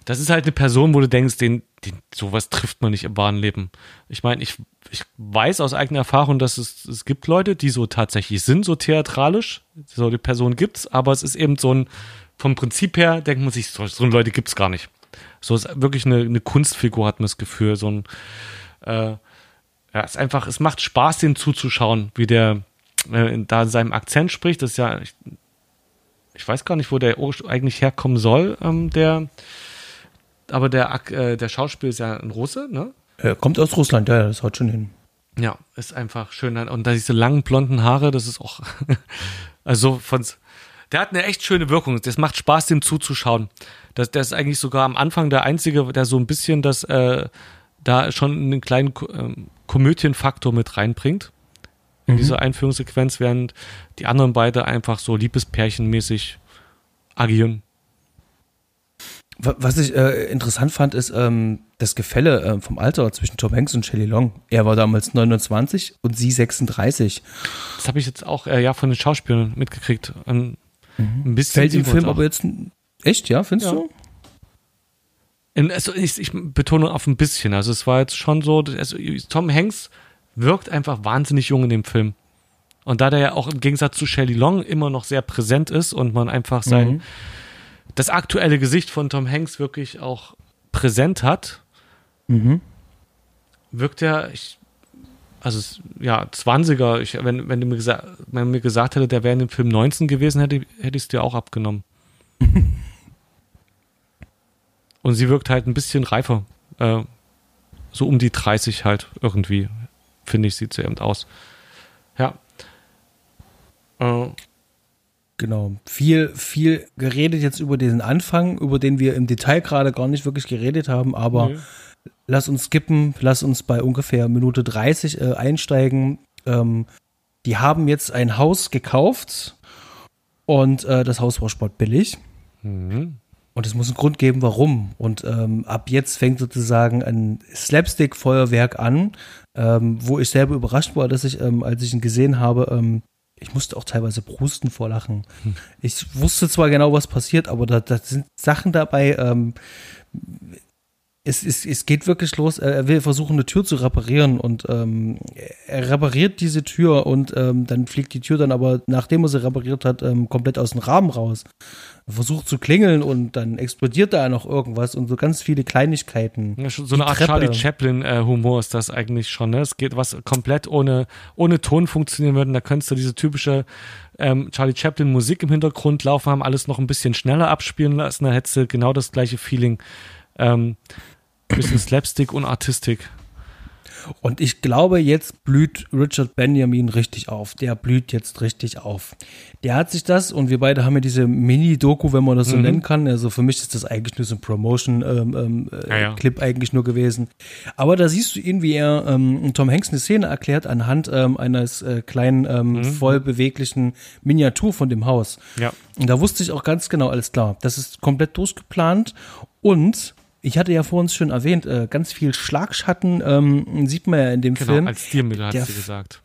das ist halt eine Person, wo du denkst, den, den, sowas trifft man nicht im wahren Leben. Ich meine, ich, ich weiß aus eigener Erfahrung, dass es, es gibt Leute, die so tatsächlich sind, so theatralisch. So die Person gibt's, aber es ist eben so ein, vom Prinzip her denkt man sich, so, so Leute gibt's gar nicht. So ist wirklich eine, eine Kunstfigur, hat man das Gefühl. So ein, äh, ja, es einfach, es macht Spaß, den zuzuschauen, wie der äh, da in seinem Akzent spricht. Das ist ja, ich, ich weiß gar nicht, wo der eigentlich herkommen soll, ähm, der aber der, äh, der Schauspieler ist ja ein Russe, ne? Er kommt aus Russland, ja, das haut schon hin. Ja, ist einfach schön. Und da diese langen blonden Haare, das ist auch, also von, der hat eine echt schöne Wirkung. Das macht Spaß, dem zuzuschauen. Das, der ist eigentlich sogar am Anfang der einzige, der so ein bisschen das, äh, da schon einen kleinen ähm, Komödienfaktor mit reinbringt. In mhm. dieser Einführungssequenz, während die anderen beide einfach so liebespärchenmäßig agieren. Was ich äh, interessant fand, ist ähm, das Gefälle äh, vom Alter zwischen Tom Hanks und Shelley Long. Er war damals 29 und sie 36. Das habe ich jetzt auch äh, ja von den Schauspielern mitgekriegt. Ein, mhm. ein bisschen Fällt im Film aber jetzt echt, ja, findest ja. du? In, also ich, ich, betone auf ein bisschen. Also es war jetzt schon so, also Tom Hanks wirkt einfach wahnsinnig jung in dem Film. Und da der ja auch im Gegensatz zu Shelley Long immer noch sehr präsent ist und man einfach sein mhm das aktuelle Gesicht von Tom Hanks wirklich auch präsent hat, mhm. wirkt er, ich, also ja, 20er, ich, wenn, wenn, du mir gesagt, wenn mir gesagt hätte, der wäre in dem Film 19 gewesen, hätte, hätte ich es dir auch abgenommen. Und sie wirkt halt ein bisschen reifer. Äh, so um die 30 halt irgendwie, finde ich, sieht sie eben aus. Ja. Äh, Genau. Viel, viel geredet jetzt über diesen Anfang, über den wir im Detail gerade gar nicht wirklich geredet haben, aber nee. lass uns skippen, lass uns bei ungefähr Minute 30 äh, einsteigen. Ähm, die haben jetzt ein Haus gekauft und äh, das Haus war sportbillig. Mhm. Und es muss einen Grund geben, warum. Und ähm, ab jetzt fängt sozusagen ein Slapstick-Feuerwerk an, ähm, wo ich selber überrascht war, dass ich, ähm, als ich ihn gesehen habe, ähm, ich musste auch teilweise prusten vor Lachen. Ich wusste zwar genau, was passiert, aber da, da sind Sachen dabei. Ähm, es, es, es geht wirklich los. Er will versuchen, eine Tür zu reparieren und ähm, er repariert diese Tür und ähm, dann fliegt die Tür dann aber, nachdem er sie repariert hat, ähm, komplett aus dem Rahmen raus. Er versucht zu klingeln und dann explodiert da noch irgendwas und so ganz viele Kleinigkeiten. Ja, so eine Art Treppe. Charlie Chaplin-Humor äh, ist das eigentlich schon. Ne? Es geht was komplett ohne, ohne Ton funktionieren würde. Da könntest du diese typische ähm, Charlie Chaplin Musik im Hintergrund laufen haben, alles noch ein bisschen schneller abspielen lassen. Da hättest du genau das gleiche Feeling. Ähm, bisschen Slapstick und Artistik. Und ich glaube, jetzt blüht Richard Benjamin richtig auf. Der blüht jetzt richtig auf. Der hat sich das, und wir beide haben ja diese Mini-Doku, wenn man das so mhm. nennen kann. Also für mich ist das eigentlich nur so ein Promotion-Clip ähm, ähm, ja, ja. eigentlich nur gewesen. Aber da siehst du ihn, wie er ähm, Tom Hanks eine Szene erklärt anhand ähm, eines äh, kleinen, ähm, mhm. voll beweglichen Miniatur von dem Haus. Ja. Und da wusste ich auch ganz genau, alles klar. Das ist komplett durchgeplant und ich hatte ja vor uns schon erwähnt, äh, ganz viel Schlagschatten ähm, sieht man ja in dem genau, Film. als Stilmittel hat sie gesagt.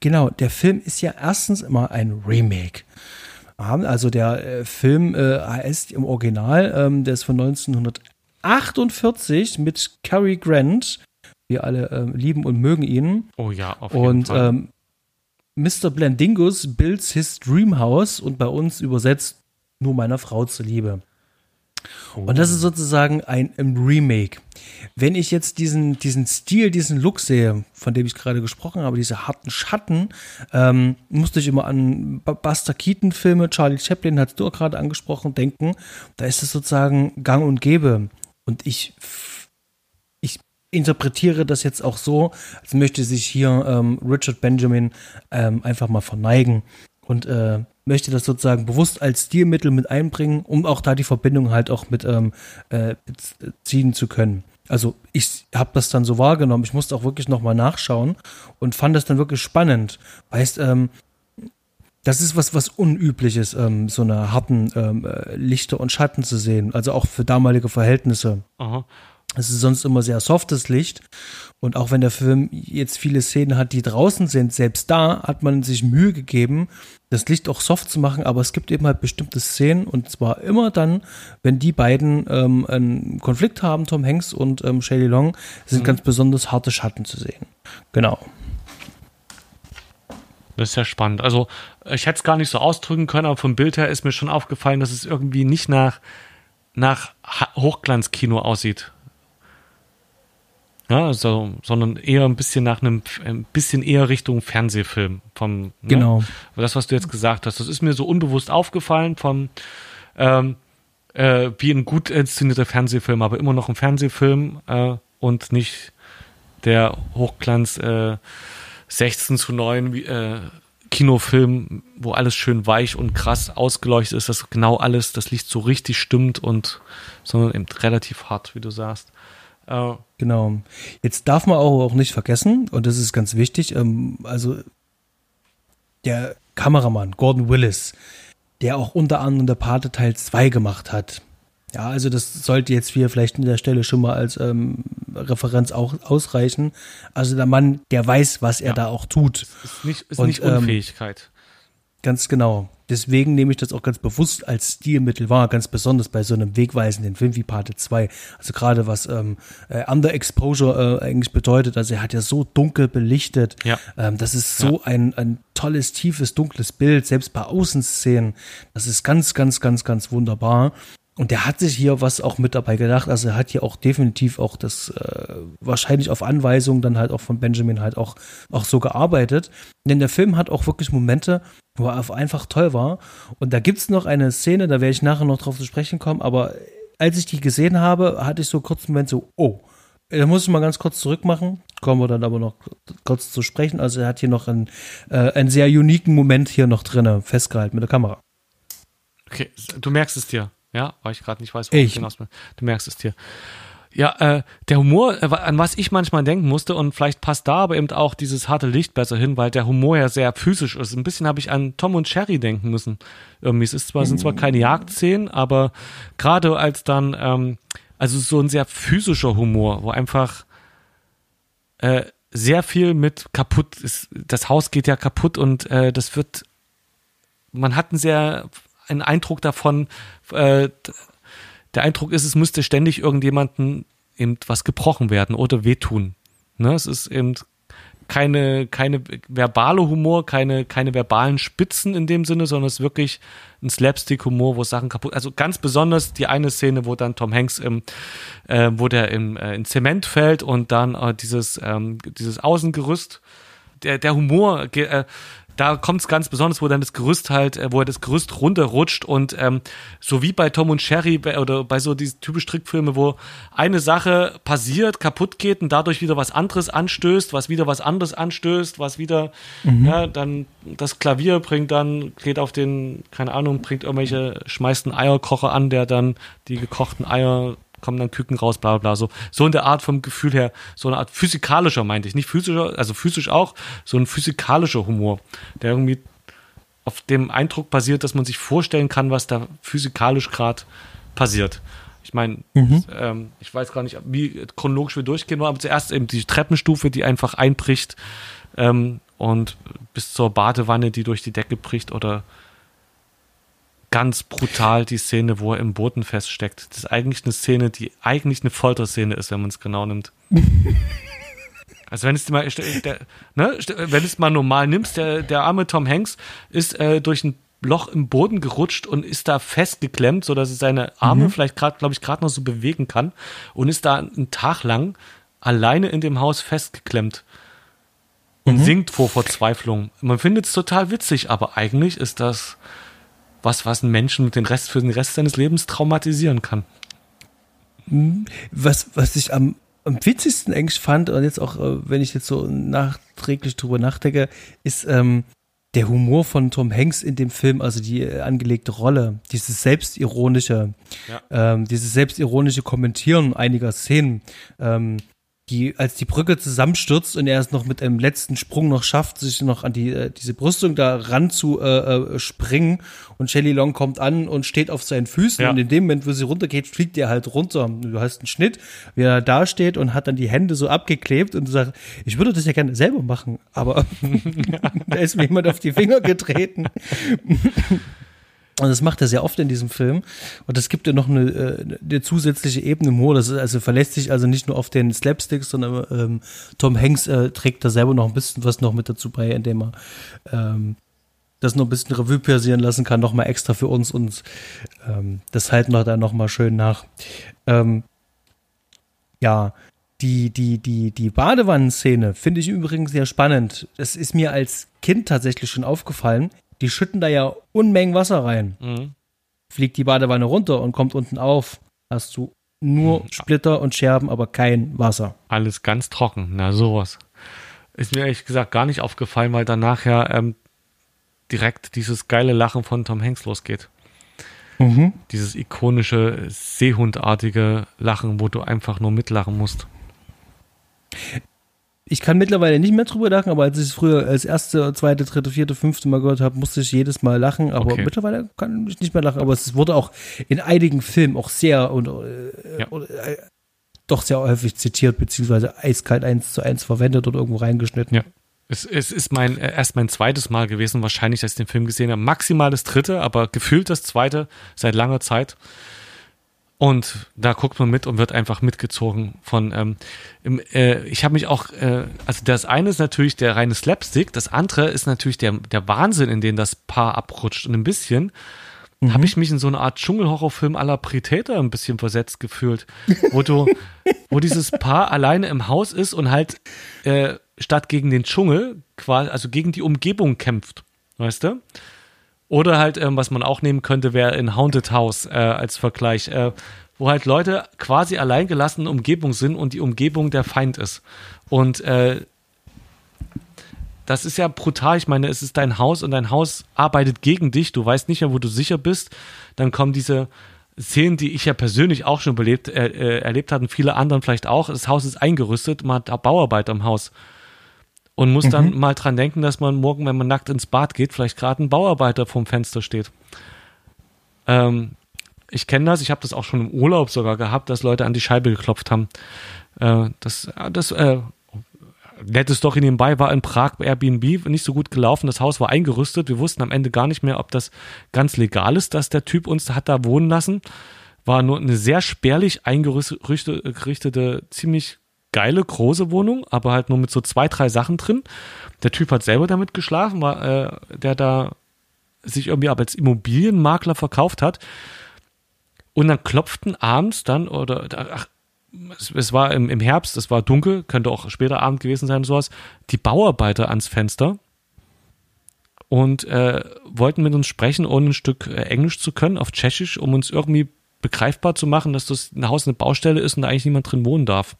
Genau, der Film ist ja erstens immer ein Remake. Also der äh, Film äh, heißt im Original, ähm, der ist von 1948 mit Cary Grant. Wir alle äh, lieben und mögen ihn. Oh ja, auf jeden und, Fall. Ähm, Mr. Blandingus builds his dream house und bei uns übersetzt nur meiner Frau zuliebe. Und das ist sozusagen ein, ein, Remake. Wenn ich jetzt diesen, diesen Stil, diesen Look sehe, von dem ich gerade gesprochen habe, diese harten Schatten, ähm, musste ich immer an Buster Keaton-Filme, Charlie Chaplin hat du gerade angesprochen, denken. Da ist es sozusagen gang und gäbe. Und ich, ich interpretiere das jetzt auch so, als möchte sich hier ähm, Richard Benjamin ähm, einfach mal verneigen und äh, möchte das sozusagen bewusst als Stilmittel mit einbringen, um auch da die Verbindung halt auch mit ähm, äh, ziehen zu können. Also ich habe das dann so wahrgenommen. Ich musste auch wirklich nochmal nachschauen und fand das dann wirklich spannend. Weißt, ähm, das ist was, was Unübliches, ähm, so eine harten ähm, äh, Lichter und Schatten zu sehen. Also auch für damalige Verhältnisse. Aha. Es ist sonst immer sehr softes Licht. Und auch wenn der Film jetzt viele Szenen hat, die draußen sind, selbst da hat man sich Mühe gegeben, das Licht auch soft zu machen. Aber es gibt eben halt bestimmte Szenen und zwar immer dann, wenn die beiden ähm, einen Konflikt haben, Tom Hanks und ähm, Shelley Long, sind mhm. ganz besonders harte Schatten zu sehen. Genau. Das ist ja spannend. Also, ich hätte es gar nicht so ausdrücken können, aber vom Bild her ist mir schon aufgefallen, dass es irgendwie nicht nach, nach Hochglanzkino aussieht. Ja, also, sondern eher ein bisschen nach einem, ein bisschen eher Richtung Fernsehfilm. Vom, ne? genau. Das, was du jetzt gesagt hast, das ist mir so unbewusst aufgefallen vom, ähm, äh, wie ein gut inszenierter Fernsehfilm, aber immer noch ein Fernsehfilm äh, und nicht der Hochglanz äh, 16 zu 9 äh, Kinofilm, wo alles schön weich und krass ausgeleuchtet ist, dass genau alles, das Licht so richtig stimmt und sondern eben relativ hart, wie du sagst. Äh, genau. Jetzt darf man auch, auch nicht vergessen, und das ist ganz wichtig, ähm, also der Kameramann Gordon Willis, der auch unter anderem der Pate Teil 2 gemacht hat. Ja, also das sollte jetzt hier vielleicht an der Stelle schon mal als ähm, Referenz auch ausreichen. Also der Mann, der weiß, was er ja. da auch tut. Ist nicht, ist Und, nicht Unfähigkeit. Ähm, ganz genau. Deswegen nehme ich das auch ganz bewusst als Stilmittel wahr, ganz besonders bei so einem wegweisenden Film wie Pate 2. Also gerade was ähm, äh, Underexposure äh, eigentlich bedeutet, also er hat ja so dunkel belichtet. Ja. Ähm, das ist so ja. ein, ein tolles, tiefes, dunkles Bild, selbst bei Außenszenen. Das ist ganz, ganz, ganz, ganz wunderbar. Und der hat sich hier was auch mit dabei gedacht. Also er hat hier auch definitiv auch das äh, wahrscheinlich auf Anweisung dann halt auch von Benjamin halt auch, auch so gearbeitet. Denn der Film hat auch wirklich Momente, wo er einfach toll war. Und da gibt es noch eine Szene, da werde ich nachher noch drauf zu sprechen kommen, aber als ich die gesehen habe, hatte ich so kurz einen Moment so, oh, da muss ich mal ganz kurz zurückmachen. Kommen wir dann aber noch kurz zu sprechen. Also er hat hier noch einen, äh, einen sehr uniken Moment hier noch drin festgehalten mit der Kamera. Okay, du merkst es dir. Ja, weil ich gerade nicht weiß, wo ich hinaus bin. Du merkst es dir. Ja, äh, der Humor, äh, an was ich manchmal denken musste, und vielleicht passt da aber eben auch dieses harte Licht besser hin, weil der Humor ja sehr physisch ist. Ein bisschen habe ich an Tom und Sherry denken müssen. Irgendwie, es ist zwar, sind zwar keine Jagdszenen, aber gerade als dann, ähm, also so ein sehr physischer Humor, wo einfach äh, sehr viel mit kaputt ist. Das Haus geht ja kaputt und äh, das wird, man hat einen sehr einen Eindruck davon, äh, der Eindruck ist, es müsste ständig irgendjemanden eben was gebrochen werden oder wehtun. Ne? Es ist eben keine, keine verbale Humor, keine, keine verbalen Spitzen in dem Sinne, sondern es ist wirklich ein Slapstick-Humor, wo Sachen kaputt, also ganz besonders die eine Szene, wo dann Tom Hanks im, äh, wo der im, äh, in Zement fällt und dann äh, dieses, ähm, dieses Außengerüst, der, der Humor, äh, da kommt es ganz besonders, wo dann das Gerüst halt, äh, wo er das Gerüst runterrutscht und ähm, so wie bei Tom und Sherry oder bei so diesen typischen Trickfilme, wo eine Sache passiert, kaputt geht und dadurch wieder was anderes anstößt, was wieder was anderes anstößt, was wieder, mhm. ja, dann das Klavier bringt dann, geht auf den, keine Ahnung, bringt irgendwelche, schmeißt einen Eierkocher an, der dann die gekochten Eier kommen dann Küken raus, bla bla so. So in der Art vom Gefühl her, so eine Art physikalischer, meinte ich. Nicht physischer, also physisch auch, so ein physikalischer Humor, der irgendwie auf dem Eindruck basiert, dass man sich vorstellen kann, was da physikalisch gerade passiert. Ich meine, mhm. ähm, ich weiß gar nicht, wie chronologisch wir durchgehen wollen, aber zuerst eben die Treppenstufe, die einfach einbricht ähm, und bis zur Badewanne, die durch die Decke bricht oder ganz brutal die Szene, wo er im Boden feststeckt. Das ist eigentlich eine Szene, die eigentlich eine Folterszene ist, wenn man es genau nimmt. Also wenn es mal, ne, wenn es mal normal nimmst, der, der arme Tom Hanks ist äh, durch ein Loch im Boden gerutscht und ist da festgeklemmt, so dass er seine Arme mhm. vielleicht gerade, glaube ich, gerade noch so bewegen kann und ist da einen Tag lang alleine in dem Haus festgeklemmt und mhm. singt vor Verzweiflung. Man findet es total witzig, aber eigentlich ist das was, was einen Menschen mit den Rest, für den Rest seines Lebens traumatisieren kann. Hm, was, was ich am, am witzigsten eigentlich fand, und jetzt auch, äh, wenn ich jetzt so nachträglich drüber nachdenke, ist ähm, der Humor von Tom Hanks in dem Film, also die äh, angelegte Rolle, dieses selbstironische, ja. ähm, dieses selbstironische Kommentieren einiger Szenen. Ähm, die, als die Brücke zusammenstürzt und er es noch mit einem letzten Sprung noch schafft, sich noch an die, äh, diese Brüstung da ran zu äh, äh, springen und Shelly Long kommt an und steht auf seinen Füßen ja. und in dem Moment, wo sie runtergeht, fliegt er halt runter. Du hast einen Schnitt, wie er da steht und hat dann die Hände so abgeklebt und du sagst, ich würde das ja gerne selber machen, aber da ist mir jemand auf die Finger getreten. Und das macht er sehr oft in diesem Film. Und das gibt ja noch eine, äh, eine zusätzliche Ebene Humor. Das ist also verlässt sich also nicht nur auf den Slapsticks, sondern ähm, Tom Hanks äh, trägt da selber noch ein bisschen was noch mit dazu bei, indem er ähm, das noch ein bisschen Revue passieren lassen kann, nochmal extra für uns und ähm, das halten wir da nochmal schön nach. Ähm, ja, die, die, die, die Badewannenszene finde ich übrigens sehr spannend. Das ist mir als Kind tatsächlich schon aufgefallen die schütten da ja Unmengen Wasser rein. Mhm. Fliegt die Badewanne runter und kommt unten auf, hast du nur mhm. Splitter und Scherben, aber kein Wasser. Alles ganz trocken, na sowas. Ist mir ehrlich gesagt gar nicht aufgefallen, weil dann nachher ähm, direkt dieses geile Lachen von Tom Hanks losgeht. Mhm. Dieses ikonische, seehundartige Lachen, wo du einfach nur mitlachen musst ich kann mittlerweile nicht mehr drüber lachen, aber als ich es früher als erste, zweite, dritte, vierte, fünfte Mal gehört habe, musste ich jedes Mal lachen. Aber okay. mittlerweile kann ich nicht mehr lachen. Aber es wurde auch in einigen Filmen auch sehr und äh, ja. äh, doch sehr häufig zitiert, beziehungsweise eiskalt eins zu eins verwendet oder irgendwo reingeschnitten. Ja. Es, es ist mein, äh, erst mein zweites Mal gewesen, wahrscheinlich, dass ich den Film gesehen habe. Maximal das dritte, aber gefühlt das zweite seit langer Zeit. Und da guckt man mit und wird einfach mitgezogen von. Ähm, im, äh, ich habe mich auch, äh, also das eine ist natürlich der reine Slapstick, das andere ist natürlich der, der Wahnsinn, in den das Paar abrutscht. Und ein bisschen mhm. habe ich mich in so eine Art Dschungelhorrorfilm à la Predator ein bisschen versetzt gefühlt, wo du, wo dieses Paar alleine im Haus ist und halt äh, statt gegen den Dschungel, quasi, also gegen die Umgebung kämpft, weißt du? Oder halt, ähm, was man auch nehmen könnte, wäre in Haunted House äh, als Vergleich, äh, wo halt Leute quasi alleingelassen in Umgebung sind und die Umgebung der Feind ist. Und äh, das ist ja brutal. Ich meine, es ist dein Haus und dein Haus arbeitet gegen dich. Du weißt nicht mehr, wo du sicher bist. Dann kommen diese Szenen, die ich ja persönlich auch schon belebt, äh, äh erlebt hatte und viele anderen vielleicht auch. Das Haus ist eingerüstet, man hat Bauarbeiter im Haus und muss mhm. dann mal dran denken, dass man morgen, wenn man nackt ins Bad geht, vielleicht gerade ein Bauarbeiter vorm Fenster steht. Ähm, ich kenne das, ich habe das auch schon im Urlaub sogar gehabt, dass Leute an die Scheibe geklopft haben. Äh, das das äh, nette Story nebenbei war in Prag Airbnb nicht so gut gelaufen. Das Haus war eingerüstet. Wir wussten am Ende gar nicht mehr, ob das ganz legal ist, dass der Typ uns hat da wohnen lassen war nur eine sehr spärlich eingerichtete, ziemlich geile, große Wohnung, aber halt nur mit so zwei, drei Sachen drin. Der Typ hat selber damit geschlafen, war, äh, der da sich irgendwie aber als Immobilienmakler verkauft hat. Und dann klopften abends dann, oder ach, es, es war im, im Herbst, es war dunkel, könnte auch später Abend gewesen sein, sowas, die Bauarbeiter ans Fenster und äh, wollten mit uns sprechen, ohne ein Stück äh, Englisch zu können, auf Tschechisch, um uns irgendwie begreifbar zu machen, dass das ein Haus eine Baustelle ist und da eigentlich niemand drin wohnen darf.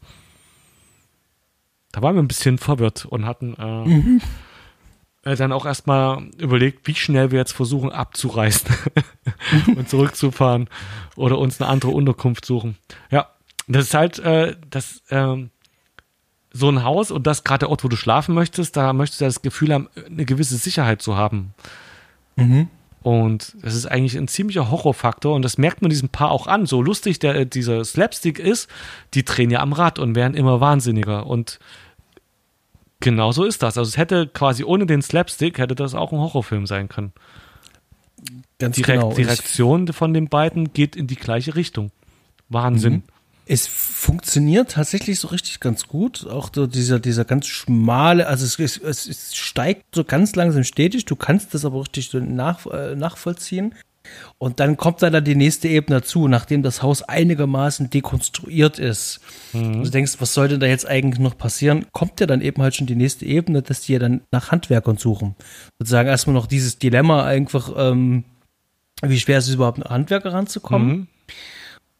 Da waren wir ein bisschen verwirrt und hatten äh, mhm. äh, dann auch erstmal überlegt, wie schnell wir jetzt versuchen abzureißen und zurückzufahren oder uns eine andere Unterkunft suchen. Ja, das ist halt äh, das ähm, so ein Haus und das gerade der Ort, wo du schlafen möchtest, da möchtest du ja das Gefühl haben, eine gewisse Sicherheit zu haben. Mhm. Und das ist eigentlich ein ziemlicher Horrorfaktor und das merkt man diesem Paar auch an. So lustig der, dieser Slapstick ist, die drehen ja am Rad und werden immer wahnsinniger. Und genau so ist das. Also es hätte quasi ohne den Slapstick, hätte das auch ein Horrorfilm sein können. Ganz die, genau. die Reaktion von den beiden geht in die gleiche Richtung. Wahnsinn. Mhm es funktioniert tatsächlich so richtig ganz gut. Auch so dieser, dieser ganz schmale, also es, es, es steigt so ganz langsam stetig. Du kannst das aber richtig nach, äh, nachvollziehen. Und dann kommt da die nächste Ebene dazu, nachdem das Haus einigermaßen dekonstruiert ist. Mhm. Du denkst, was soll denn da jetzt eigentlich noch passieren? Kommt ja dann eben halt schon die nächste Ebene, dass die ja dann nach Handwerkern suchen. Sozusagen erstmal noch dieses Dilemma einfach, ähm, wie schwer ist es überhaupt, an Handwerker ranzukommen. Mhm.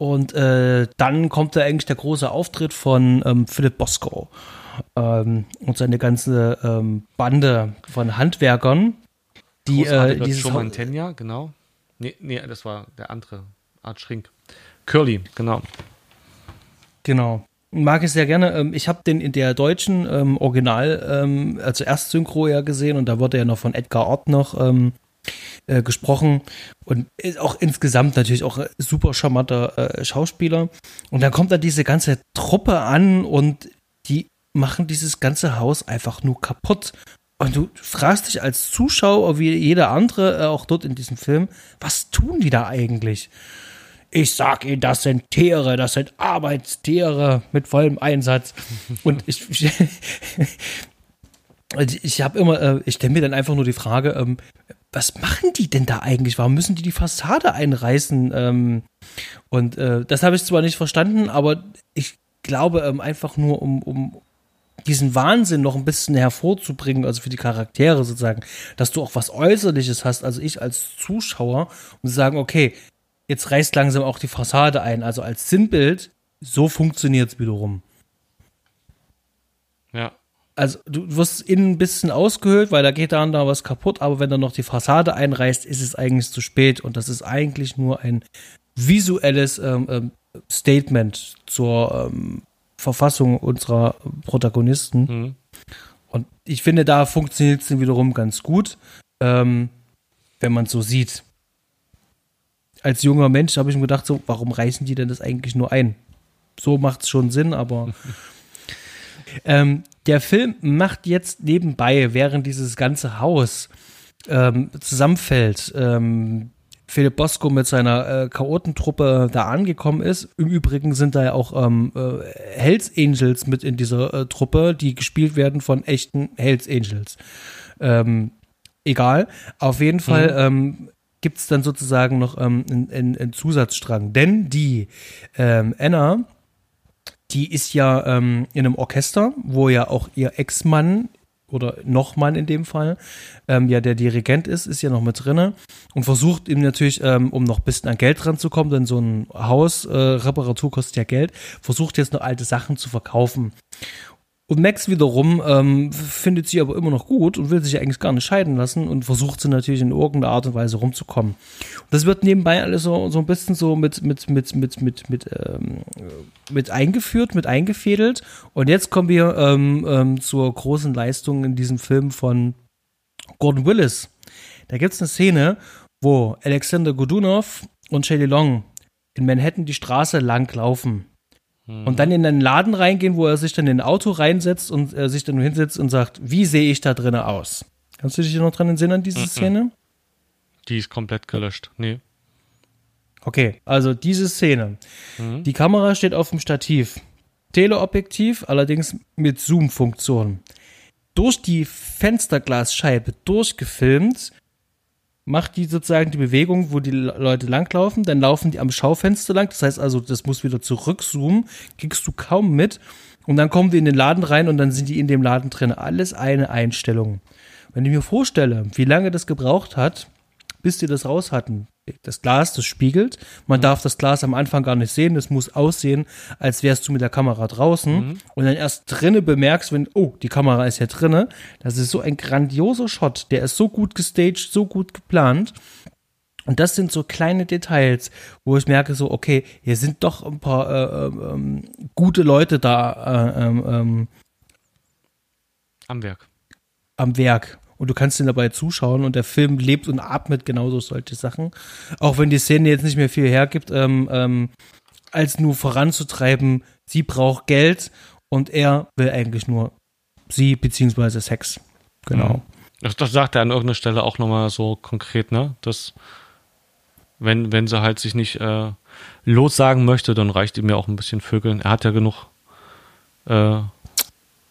Und äh, dann kommt da eigentlich der große Auftritt von ähm, Philipp Bosco ähm, und seine ganze ähm, Bande von Handwerkern, die äh, dieses Joe Mantegna, genau. Nee, nee, das war der andere Art Schrink. Curly, genau. Genau. Mag ich sehr gerne. Ähm, ich habe den in der deutschen ähm, Original, ähm, also Erstsynchro ja gesehen und da wurde ja noch von Edgar Ott noch ähm, äh, gesprochen und auch insgesamt natürlich auch super charmanter äh, Schauspieler. Und dann kommt da diese ganze Truppe an und die machen dieses ganze Haus einfach nur kaputt. Und du fragst dich als Zuschauer, wie jeder andere, äh, auch dort in diesem Film, was tun die da eigentlich? Ich sag ihnen, das sind Tiere, das sind Arbeitstiere mit vollem Einsatz. Und ich, ich habe immer, äh, ich stelle mir dann einfach nur die Frage, ähm, was machen die denn da eigentlich? Warum müssen die die Fassade einreißen? Ähm, und äh, das habe ich zwar nicht verstanden, aber ich glaube ähm, einfach nur, um, um diesen Wahnsinn noch ein bisschen hervorzubringen, also für die Charaktere sozusagen, dass du auch was Äußerliches hast, also ich als Zuschauer, um zu sagen, okay, jetzt reißt langsam auch die Fassade ein, also als Sinnbild, so funktioniert es wiederum. Also du wirst innen ein bisschen ausgehöhlt, weil da geht da und da was kaputt, aber wenn du noch die Fassade einreißt, ist es eigentlich zu spät und das ist eigentlich nur ein visuelles ähm, ähm, Statement zur ähm, Verfassung unserer Protagonisten. Mhm. Und ich finde, da funktioniert es wiederum ganz gut, ähm, wenn man es so sieht. Als junger Mensch habe ich mir gedacht, so, warum reißen die denn das eigentlich nur ein? So macht es schon Sinn, aber ähm, der Film macht jetzt nebenbei, während dieses ganze Haus ähm, zusammenfällt, ähm, Philipp Bosco mit seiner äh, Chaotentruppe da angekommen ist. Im Übrigen sind da ja auch ähm, äh, Hells Angels mit in dieser äh, Truppe, die gespielt werden von echten Hells Angels. Ähm, egal. Auf jeden Fall mhm. ähm, gibt es dann sozusagen noch ähm, einen, einen Zusatzstrang. Denn die ähm, Anna, die ist ja ähm, in einem Orchester, wo ja auch ihr Ex-Mann oder noch Mann in dem Fall, ähm, ja der Dirigent ist, ist ja noch mit drinne und versucht ihm natürlich, ähm, um noch ein bisschen an Geld ranzukommen, denn so ein Haus, äh, Reparatur kostet ja Geld, versucht jetzt noch alte Sachen zu verkaufen. Und Max wiederum ähm, findet sie aber immer noch gut und will sich eigentlich gar nicht scheiden lassen und versucht sie natürlich in irgendeiner Art und Weise rumzukommen. Und das wird nebenbei alles so, so ein bisschen so mit, mit, mit, mit, mit, mit, ähm, mit eingeführt, mit eingefädelt. Und jetzt kommen wir ähm, ähm, zur großen Leistung in diesem Film von Gordon Willis. Da gibt es eine Szene, wo Alexander Godunov und Shelley Long in Manhattan die Straße lang laufen. Und dann in einen Laden reingehen, wo er sich dann in ein Auto reinsetzt und äh, sich dann hinsetzt und sagt, wie sehe ich da drinnen aus? Kannst du dich noch dran erinnern an diese mhm. Szene? Die ist komplett gelöscht. Nee. Okay, also diese Szene. Mhm. Die Kamera steht auf dem Stativ. Teleobjektiv, allerdings mit Zoom-Funktion. Durch die Fensterglasscheibe durchgefilmt, macht die sozusagen die Bewegung, wo die Leute langlaufen, dann laufen die am Schaufenster lang. Das heißt also, das muss wieder zurückzoomen, kriegst du kaum mit. Und dann kommen die in den Laden rein und dann sind die in dem Laden drin. Alles eine Einstellung. Wenn ich mir vorstelle, wie lange das gebraucht hat, bis die das raus hatten, das Glas, das spiegelt. Man mhm. darf das Glas am Anfang gar nicht sehen. Das muss aussehen, als wärst du mit der Kamera draußen. Mhm. Und dann erst drinnen bemerkst, wenn, oh, die Kamera ist ja drinnen. Das ist so ein grandioser Shot. Der ist so gut gestaged, so gut geplant. Und das sind so kleine Details, wo ich merke, so, okay, hier sind doch ein paar äh, äh, ähm, gute Leute da äh, ähm, ähm, am Werk. Am Werk und du kannst ihn dabei zuschauen und der Film lebt und atmet genauso solche Sachen. Auch wenn die Szene jetzt nicht mehr viel hergibt, ähm, ähm, als nur voranzutreiben, sie braucht Geld und er will eigentlich nur sie beziehungsweise Sex. Genau. Mhm. Das, das sagt er an irgendeiner Stelle auch nochmal so konkret, ne? Dass wenn, wenn sie halt sich nicht äh, lossagen möchte, dann reicht ihm ja auch ein bisschen Vögeln. Er hat ja genug äh,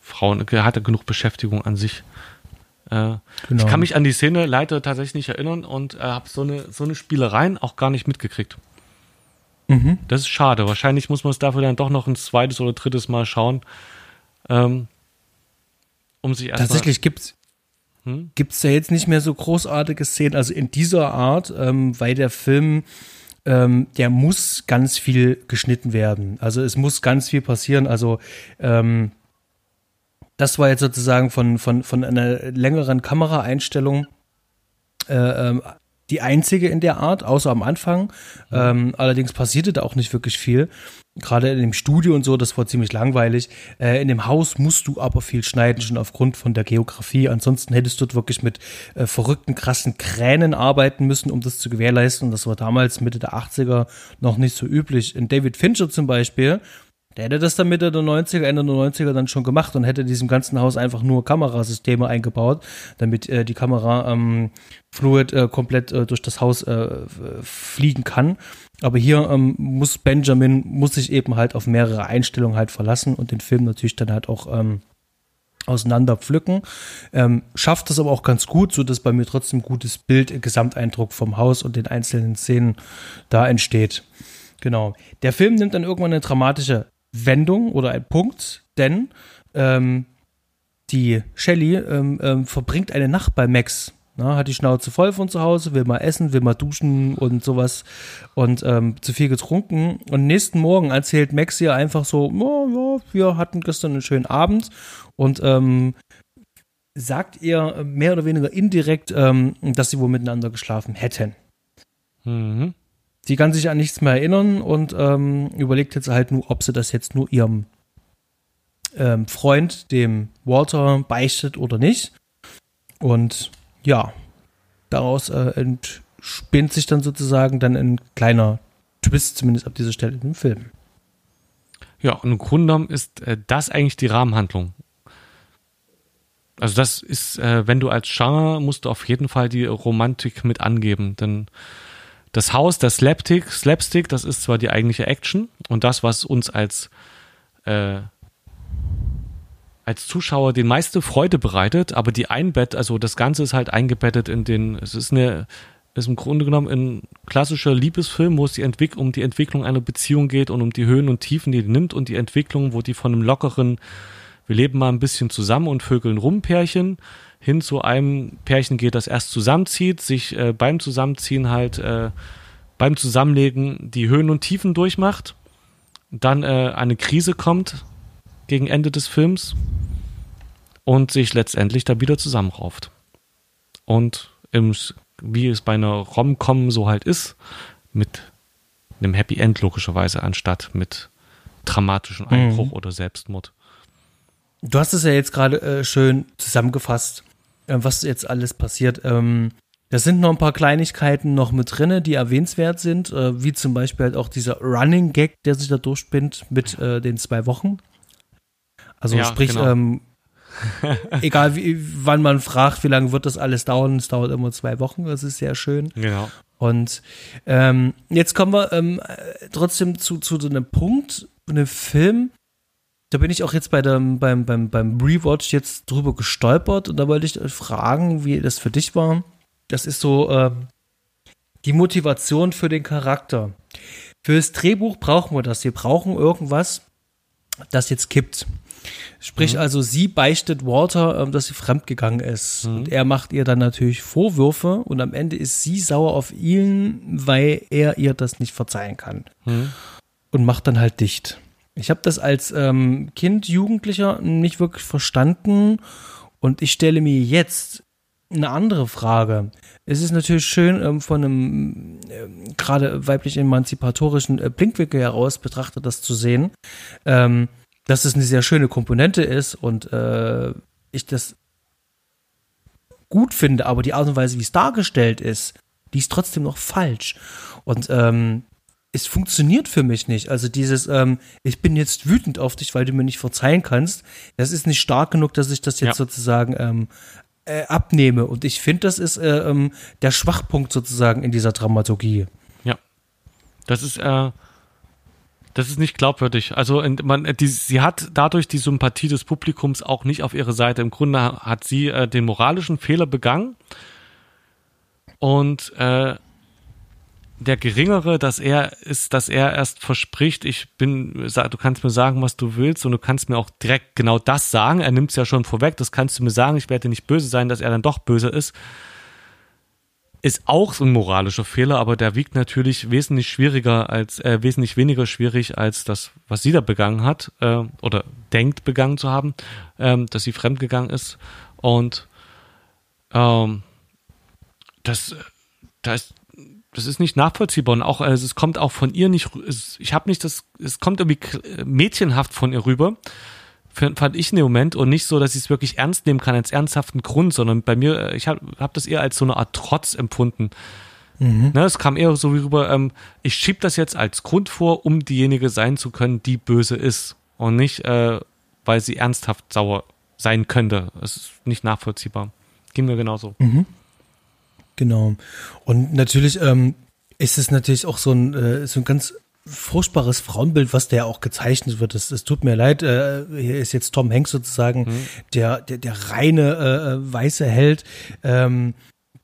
Frauen, er hat ja genug Beschäftigung an sich. Äh, genau. Ich kann mich an die Szene leider tatsächlich nicht erinnern und äh, habe so eine, so eine Spielereien auch gar nicht mitgekriegt. Mhm. Das ist schade. Wahrscheinlich muss man es dafür dann doch noch ein zweites oder drittes Mal schauen, ähm, um sich erstmal. Tatsächlich gibt's hm? gibt's ja jetzt nicht mehr so großartige Szenen, also in dieser Art, ähm, weil der Film ähm, der muss ganz viel geschnitten werden. Also es muss ganz viel passieren. Also ähm, das war jetzt sozusagen von, von, von einer längeren Kameraeinstellung äh, ähm, die einzige in der Art, außer am Anfang. Ähm, allerdings passierte da auch nicht wirklich viel. Gerade in dem Studio und so, das war ziemlich langweilig. Äh, in dem Haus musst du aber viel schneiden, schon aufgrund von der Geografie. Ansonsten hättest du dort wirklich mit äh, verrückten, krassen Kränen arbeiten müssen, um das zu gewährleisten. Und das war damals Mitte der 80er noch nicht so üblich. In David Fincher zum Beispiel, der hätte das dann Mitte der 90er, Ende der 90er dann schon gemacht und hätte diesem ganzen Haus einfach nur Kamerasysteme eingebaut, damit äh, die Kamera ähm, fluid äh, komplett äh, durch das Haus äh, fliegen kann. Aber hier ähm, muss Benjamin, muss sich eben halt auf mehrere Einstellungen halt verlassen und den Film natürlich dann halt auch ähm, auseinander pflücken. Ähm, schafft das aber auch ganz gut, so dass bei mir trotzdem ein gutes Bild, Gesamteindruck vom Haus und den einzelnen Szenen da entsteht. Genau. Der Film nimmt dann irgendwann eine dramatische Wendung oder ein Punkt, denn ähm, die Shelly ähm, ähm, verbringt eine Nacht bei Max. Na, hat die Schnauze voll von zu Hause, will mal essen, will mal duschen und sowas und ähm, zu viel getrunken. Und nächsten Morgen erzählt Max ihr einfach so, oh, ja, wir hatten gestern einen schönen Abend und ähm, sagt ihr mehr oder weniger indirekt, ähm, dass sie wohl miteinander geschlafen hätten. Mhm. Sie kann sich an nichts mehr erinnern und ähm, überlegt jetzt halt nur, ob sie das jetzt nur ihrem ähm, Freund, dem Walter, beichtet oder nicht. Und ja, daraus äh, entspinnt sich dann sozusagen dann ein kleiner Twist, zumindest ab dieser Stelle im Film. Ja, und im Grunde genommen ist äh, das eigentlich die Rahmenhandlung. Also das ist, äh, wenn du als Genre musst du auf jeden Fall die Romantik mit angeben, denn das Haus, das Slapstick, Slapstick, das ist zwar die eigentliche Action und das, was uns als, äh, als Zuschauer die meiste Freude bereitet, aber die Einbett, also das Ganze ist halt eingebettet in den, es ist eine, ist im Grunde genommen ein klassischer Liebesfilm, wo es die Entwick um die Entwicklung einer Beziehung geht und um die Höhen und Tiefen, die die nimmt und die Entwicklung, wo die von einem lockeren, wir leben mal ein bisschen zusammen und vögeln rum Pärchen hin zu einem Pärchen geht, das erst zusammenzieht, sich äh, beim Zusammenziehen halt äh, beim Zusammenlegen die Höhen und Tiefen durchmacht, dann äh, eine Krise kommt gegen Ende des Films und sich letztendlich da wieder zusammenrauft. Und im, wie es bei einer Rom-Com so halt ist, mit einem Happy End logischerweise, anstatt mit dramatischem Einbruch mhm. oder Selbstmord. Du hast es ja jetzt gerade äh, schön zusammengefasst. Äh, was jetzt alles passiert. Ähm, da sind noch ein paar Kleinigkeiten noch mit drinne, die erwähnenswert sind, äh, wie zum Beispiel halt auch dieser Running Gag, der sich da durchspinnt mit äh, den zwei Wochen. Also ja, sprich, genau. ähm, egal wie, wann man fragt, wie lange wird das alles dauern, es dauert immer zwei Wochen, das ist sehr schön. Genau. Und ähm, jetzt kommen wir ähm, trotzdem zu, zu so einem Punkt, einem Film, da bin ich auch jetzt bei dem, beim, beim, beim Rewatch jetzt drüber gestolpert und da wollte ich euch fragen, wie das für dich war. Das ist so äh, die Motivation für den Charakter. Fürs Drehbuch brauchen wir das. Wir brauchen irgendwas, das jetzt kippt. Sprich mhm. also, sie beichtet Walter, ähm, dass sie fremdgegangen ist. Mhm. Und er macht ihr dann natürlich Vorwürfe und am Ende ist sie sauer auf ihn, weil er ihr das nicht verzeihen kann. Mhm. Und macht dann halt dicht. Ich habe das als ähm, Kind, Jugendlicher nicht wirklich verstanden und ich stelle mir jetzt eine andere Frage. Es ist natürlich schön, ähm, von einem äh, gerade weiblich emanzipatorischen äh, Blinkwinkel heraus betrachtet, das zu sehen, ähm, dass es eine sehr schöne Komponente ist und äh, ich das gut finde, aber die Art und Weise, wie es dargestellt ist, die ist trotzdem noch falsch. Und ähm, es funktioniert für mich nicht. Also dieses, ähm, ich bin jetzt wütend auf dich, weil du mir nicht verzeihen kannst, das ist nicht stark genug, dass ich das jetzt ja. sozusagen ähm, äh, abnehme. Und ich finde, das ist äh, ähm, der Schwachpunkt sozusagen in dieser Dramaturgie. Ja. Das ist, äh, das ist nicht glaubwürdig. Also man, die, sie hat dadurch die Sympathie des Publikums auch nicht auf ihre Seite. Im Grunde hat sie äh, den moralischen Fehler begangen und äh, der geringere, dass er ist, dass er erst verspricht, ich bin, du kannst mir sagen, was du willst und du kannst mir auch direkt genau das sagen. Er nimmt es ja schon vorweg, das kannst du mir sagen, ich werde nicht böse sein, dass er dann doch böse ist. Ist auch ein moralischer Fehler, aber der wiegt natürlich wesentlich schwieriger als, äh, wesentlich weniger schwierig als das, was sie da begangen hat, äh, oder denkt begangen zu haben, ähm, dass sie fremdgegangen ist. Und ähm, das, da ist das ist nicht nachvollziehbar und auch also es kommt auch von ihr nicht es, ich habe nicht das es kommt irgendwie mädchenhaft von ihr rüber fand ich in dem Moment und nicht so dass ich es wirklich ernst nehmen kann als ernsthaften Grund sondern bei mir äh, ich habe hab das eher als so eine Art Trotz empfunden mhm. ne, es kam eher so wie rüber ähm, ich schieb das jetzt als Grund vor um diejenige sein zu können die böse ist und nicht äh, weil sie ernsthaft sauer sein könnte es ist nicht nachvollziehbar ging mir genauso mhm. Genau. Und natürlich ähm, ist es natürlich auch so ein, äh, so ein ganz furchtbares Frauenbild, was der auch gezeichnet wird. Es, es tut mir leid, äh, hier ist jetzt Tom Hanks sozusagen mhm. der, der, der reine äh, äh weiße Held. Ähm,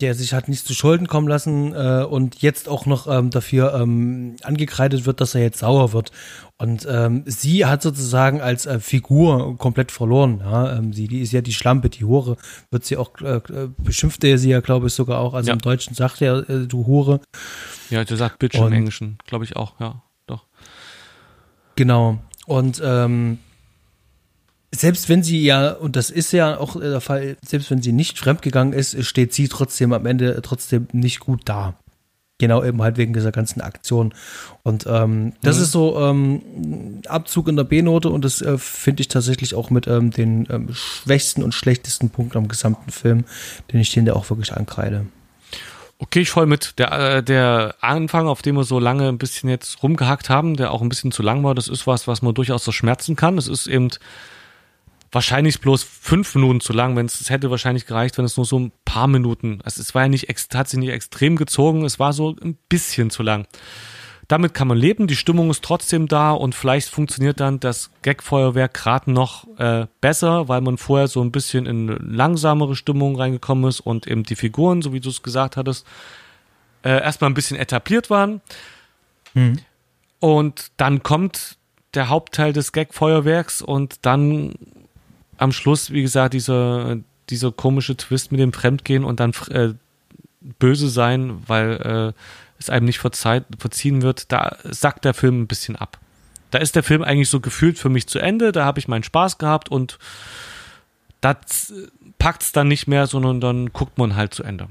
der sich hat nicht zu Schulden kommen lassen äh, und jetzt auch noch ähm, dafür ähm, angekreidet wird, dass er jetzt sauer wird. Und ähm, sie hat sozusagen als äh, Figur komplett verloren. Ja? Ähm, sie die ist ja die Schlampe, die Hure, wird sie auch, äh, beschimpft er sie ja, glaube ich, sogar auch. Also ja. im Deutschen sagt er, äh, du Hure. Ja, der sagt Bitch und, im Englischen, glaube ich auch, ja, doch. Genau. Und ähm, selbst wenn sie ja, und das ist ja auch der Fall, selbst wenn sie nicht fremdgegangen ist, steht sie trotzdem am Ende trotzdem nicht gut da. Genau eben halt wegen dieser ganzen Aktion. Und ähm, das mhm. ist so ähm, Abzug in der B-Note und das äh, finde ich tatsächlich auch mit ähm, den ähm, schwächsten und schlechtesten Punkt am gesamten Film, den ich den da auch wirklich ankreide. Okay, ich voll mit. Der, äh, der Anfang, auf dem wir so lange ein bisschen jetzt rumgehackt haben, der auch ein bisschen zu lang war, das ist was, was man durchaus so schmerzen kann. Das ist eben wahrscheinlich bloß fünf Minuten zu lang, wenn es hätte wahrscheinlich gereicht, wenn es nur so ein paar Minuten, also es war ja nicht, hat sich nicht extrem gezogen, es war so ein bisschen zu lang. Damit kann man leben, die Stimmung ist trotzdem da und vielleicht funktioniert dann das Gagfeuerwerk gerade noch äh, besser, weil man vorher so ein bisschen in langsamere Stimmung reingekommen ist und eben die Figuren, so wie du es gesagt hattest, äh, erstmal ein bisschen etabliert waren. Mhm. Und dann kommt der Hauptteil des Gagfeuerwerks und dann am Schluss, wie gesagt, dieser, dieser komische Twist mit dem Fremdgehen und dann äh, böse sein, weil äh, es einem nicht verzeiht, verziehen wird, da sackt der Film ein bisschen ab. Da ist der Film eigentlich so gefühlt für mich zu Ende, da habe ich meinen Spaß gehabt und das packt es dann nicht mehr, sondern dann guckt man halt zu Ende.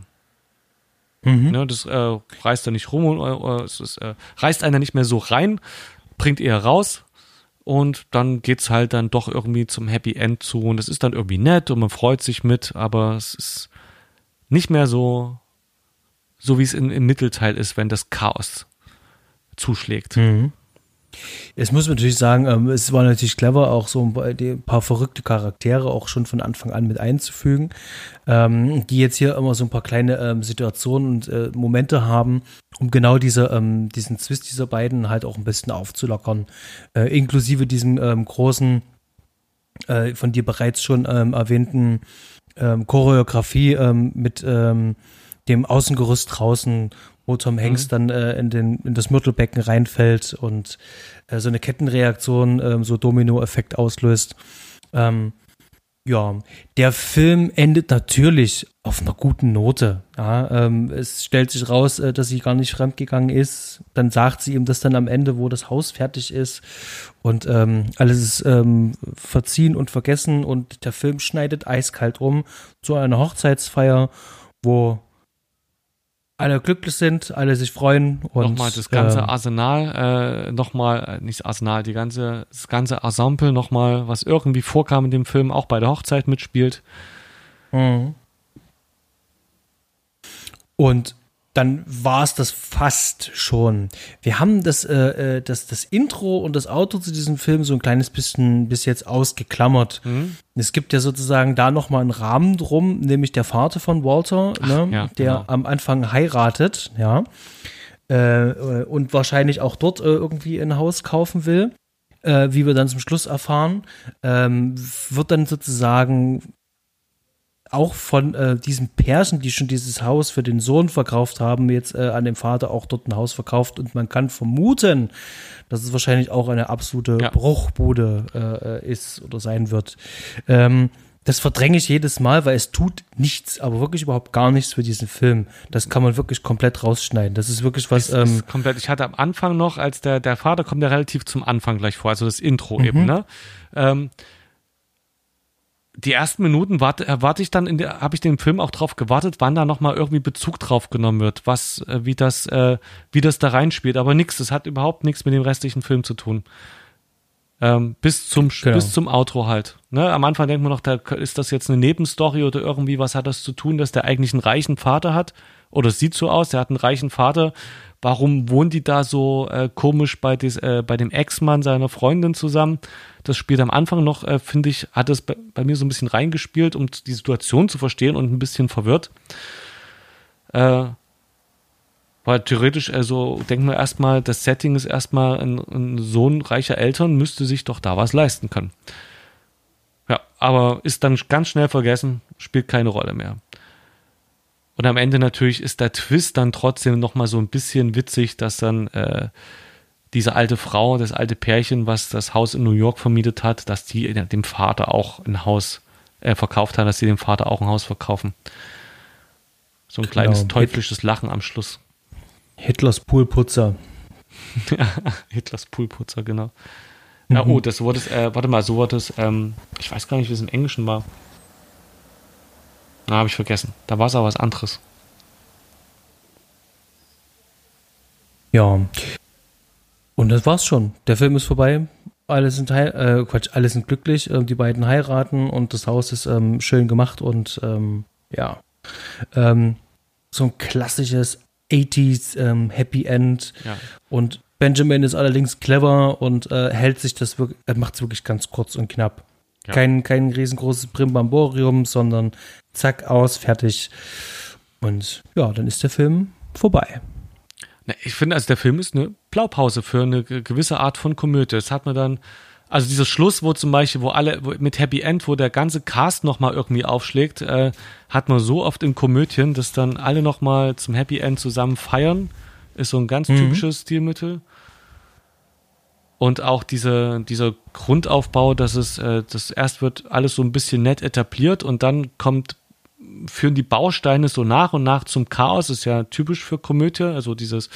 Mhm. Ne, das äh, reißt da nicht rum, äh, es ist, äh, reißt einer nicht mehr so rein, bringt eher raus, und dann geht's halt dann doch irgendwie zum Happy End zu und es ist dann irgendwie nett und man freut sich mit, aber es ist nicht mehr so, so wie es im Mittelteil ist, wenn das Chaos zuschlägt. Mhm. Es muss man natürlich sagen, ähm, es war natürlich clever, auch so ein paar verrückte Charaktere auch schon von Anfang an mit einzufügen, ähm, die jetzt hier immer so ein paar kleine ähm, Situationen und äh, Momente haben, um genau diese, diesen Zwist dieser beiden halt auch ein bisschen aufzulockern. Äh, inklusive diesem großen, äh, von dir bereits schon erwähnten Choreografie mit dem Außengerüst draußen, wo Tom Hanks mhm. dann äh, in, den, in das Mürtelbecken reinfällt und äh, so eine Kettenreaktion, äh, so Domino-Effekt auslöst. Ähm, ja, der Film endet natürlich auf einer guten Note. Ja, ähm, es stellt sich raus, äh, dass sie gar nicht fremdgegangen ist. Dann sagt sie ihm das dann am Ende, wo das Haus fertig ist und ähm, alles ist ähm, verziehen und vergessen und der Film schneidet eiskalt um zu einer Hochzeitsfeier, wo alle glücklich sind, alle sich freuen und nochmal das ganze äh, Arsenal, äh, nochmal, äh, nicht Arsenal, die ganze, das ganze Ensemble nochmal, was irgendwie vorkam in dem Film, auch bei der Hochzeit mitspielt. Mhm. Und dann war es das fast schon. Wir haben das, äh, äh, das, das Intro und das Auto zu diesem Film so ein kleines bisschen bis jetzt ausgeklammert. Mhm. Es gibt ja sozusagen da nochmal einen Rahmen drum, nämlich der Vater von Walter, Ach, ne, ja, der genau. am Anfang heiratet, ja, äh, und wahrscheinlich auch dort äh, irgendwie ein Haus kaufen will. Äh, wie wir dann zum Schluss erfahren, ähm, wird dann sozusagen auch von äh, diesen Pärchen, die schon dieses Haus für den Sohn verkauft haben, jetzt äh, an dem Vater auch dort ein Haus verkauft und man kann vermuten, dass es wahrscheinlich auch eine absolute ja. Bruchbude äh, ist oder sein wird. Ähm, das verdränge ich jedes Mal, weil es tut nichts, aber wirklich überhaupt gar nichts für diesen Film. Das kann man wirklich komplett rausschneiden. Das ist wirklich was. Ähm, ist komplett. Ich hatte am Anfang noch, als der der Vater kommt ja relativ zum Anfang gleich vor, also das Intro mhm. eben. Ne? Ähm, die ersten Minuten warte, erwarte ich dann, habe ich den Film auch drauf gewartet, wann da nochmal irgendwie Bezug drauf genommen wird, was, äh, wie das, äh, wie das da reinspielt. Aber nichts, das hat überhaupt nichts mit dem restlichen Film zu tun. Ähm, bis zum genau. bis zum Outro halt. Ne? Am Anfang denkt man noch, da ist das jetzt eine Nebenstory oder irgendwie was hat das zu tun, dass der eigentlich einen reichen Vater hat oder sieht so aus, der hat einen reichen Vater. Warum wohnen die da so äh, komisch bei, des, äh, bei dem Ex-Mann seiner Freundin zusammen? Das spielt am Anfang noch, äh, finde ich, hat es bei, bei, mir so ein bisschen reingespielt, um die Situation zu verstehen und ein bisschen verwirrt. Äh, weil theoretisch, also denken wir erstmal, das Setting ist erstmal ein, ein Sohn reicher Eltern, müsste sich doch da was leisten können. Ja, aber ist dann ganz schnell vergessen, spielt keine Rolle mehr. Und am Ende natürlich ist der Twist dann trotzdem nochmal so ein bisschen witzig, dass dann äh, diese alte Frau, das alte Pärchen, was das Haus in New York vermietet hat, dass die dem Vater auch ein Haus äh, verkauft hat, dass sie dem Vater auch ein Haus verkaufen. So ein kleines genau. teuflisches Lachen am Schluss. Hitlers Poolputzer. Hitlers Poolputzer, genau. Mhm. Ja, oh, das wurde es, äh, warte mal, so wurde es, ähm, ich weiß gar nicht, wie es im Englischen war. Na, habe ich vergessen. Da war es aber was anderes. Ja, und das war's schon. Der Film ist vorbei. Alle sind äh, Quatsch, alle sind glücklich. Äh, die beiden heiraten und das Haus ist ähm, schön gemacht und ähm, ja. Ähm, so ein klassisches 80s ähm, Happy End. Ja. Und Benjamin ist allerdings clever und äh, hält sich das wirklich, er macht es wirklich ganz kurz und knapp. Ja. Kein, kein riesengroßes Primbamborium, sondern zack, aus, fertig. Und ja, dann ist der Film vorbei. Ich finde, also der Film ist eine Blaupause für eine gewisse Art von Komödie. Das hat man dann, also dieser Schluss, wo zum Beispiel, wo alle wo mit Happy End, wo der ganze Cast nochmal irgendwie aufschlägt, äh, hat man so oft in Komödien, dass dann alle nochmal zum Happy End zusammen feiern. Ist so ein ganz mhm. typisches Stilmittel. Und auch diese, dieser Grundaufbau, dass es, äh, das erst wird alles so ein bisschen nett etabliert und dann kommt führen die Bausteine so nach und nach zum Chaos. Ist ja typisch für Komödie. Also dieses,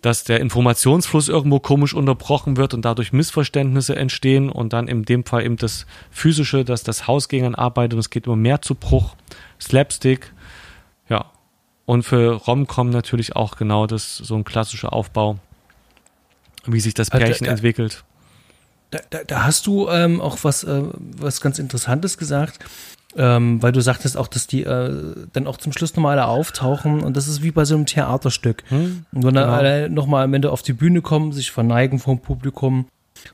dass der Informationsfluss irgendwo komisch unterbrochen wird und dadurch Missverständnisse entstehen und dann in dem Fall eben das Physische, dass das Haus gegen arbeitet und es geht immer mehr zu Bruch. Slapstick. Ja. Und für Romcom natürlich auch genau das, so ein klassischer Aufbau, wie sich das Pärchen Hat, entwickelt. Da, da, da hast du ähm, auch was, äh, was ganz Interessantes gesagt. Ähm, weil du sagtest auch, dass die äh, dann auch zum Schluss nochmal alle auftauchen und das ist wie bei so einem Theaterstück. Hm, und wenn dann genau. alle nochmal am Ende auf die Bühne kommen, sich verneigen vom Publikum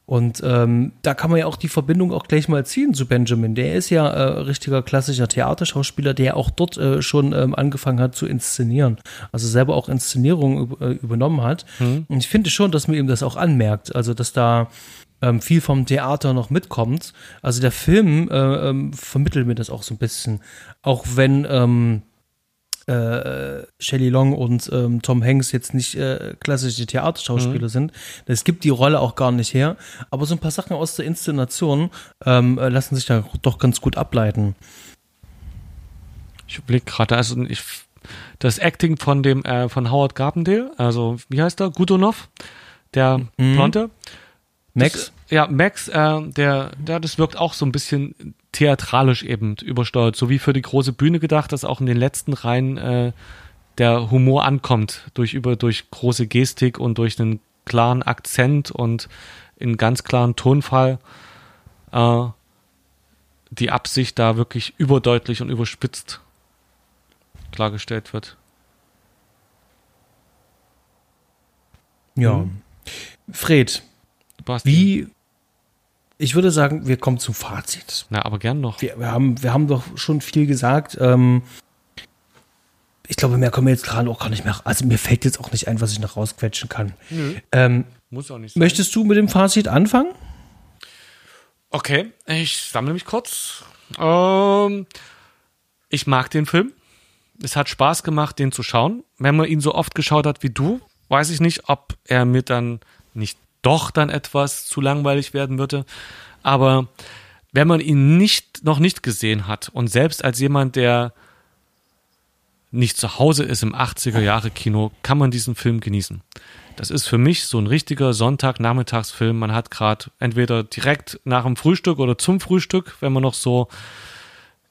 und ähm, da kann man ja auch die Verbindung auch gleich mal ziehen zu Benjamin. Der ist ja äh, richtiger klassischer Theaterschauspieler, der auch dort äh, schon ähm, angefangen hat zu inszenieren. Also selber auch Inszenierungen äh, übernommen hat. Mhm. Und ich finde schon, dass man ihm das auch anmerkt. Also, dass da ähm, viel vom Theater noch mitkommt. Also der Film äh, ähm, vermittelt mir das auch so ein bisschen. Auch wenn ähm, äh, Shelley Long und ähm, Tom Hanks jetzt nicht äh, klassische Theaterschauspieler mhm. sind. Es gibt die Rolle auch gar nicht her. Aber so ein paar Sachen aus der Inszenation ähm, äh, lassen sich da doch ganz gut ableiten. Ich überlege gerade, also ich, das Acting von dem äh, von Howard Garbendale, also wie heißt er? Gudonov, der mhm. Blonde. Max? Das, ja, Max, äh, der, der, das wirkt auch so ein bisschen theatralisch eben übersteuert, so wie für die große Bühne gedacht, dass auch in den letzten Reihen äh, der Humor ankommt durch über durch große Gestik und durch einen klaren Akzent und in ganz klaren Tonfall äh, die Absicht da wirklich überdeutlich und überspitzt klargestellt wird. Ja. Fred, Basti. wie ich würde sagen, wir kommen zum Fazit. Na, aber gern noch. Wir, wir haben, wir haben doch schon viel gesagt. Ähm, ich glaube, mehr kommen wir jetzt gerade auch gar nicht mehr. Also mir fällt jetzt auch nicht ein, was ich noch rausquetschen kann. Nö. Ähm, Muss auch nicht sein. Möchtest du mit dem Fazit anfangen? Okay, ich sammle mich kurz. Ähm, ich mag den Film. Es hat Spaß gemacht, den zu schauen. Wenn man ihn so oft geschaut hat wie du, weiß ich nicht, ob er mir dann nicht doch dann etwas zu langweilig werden würde. Aber wenn man ihn nicht, noch nicht gesehen hat und selbst als jemand, der nicht zu Hause ist im 80er Jahre Kino, kann man diesen Film genießen. Das ist für mich so ein richtiger Sonntagnachmittagsfilm. Man hat gerade entweder direkt nach dem Frühstück oder zum Frühstück, wenn man noch so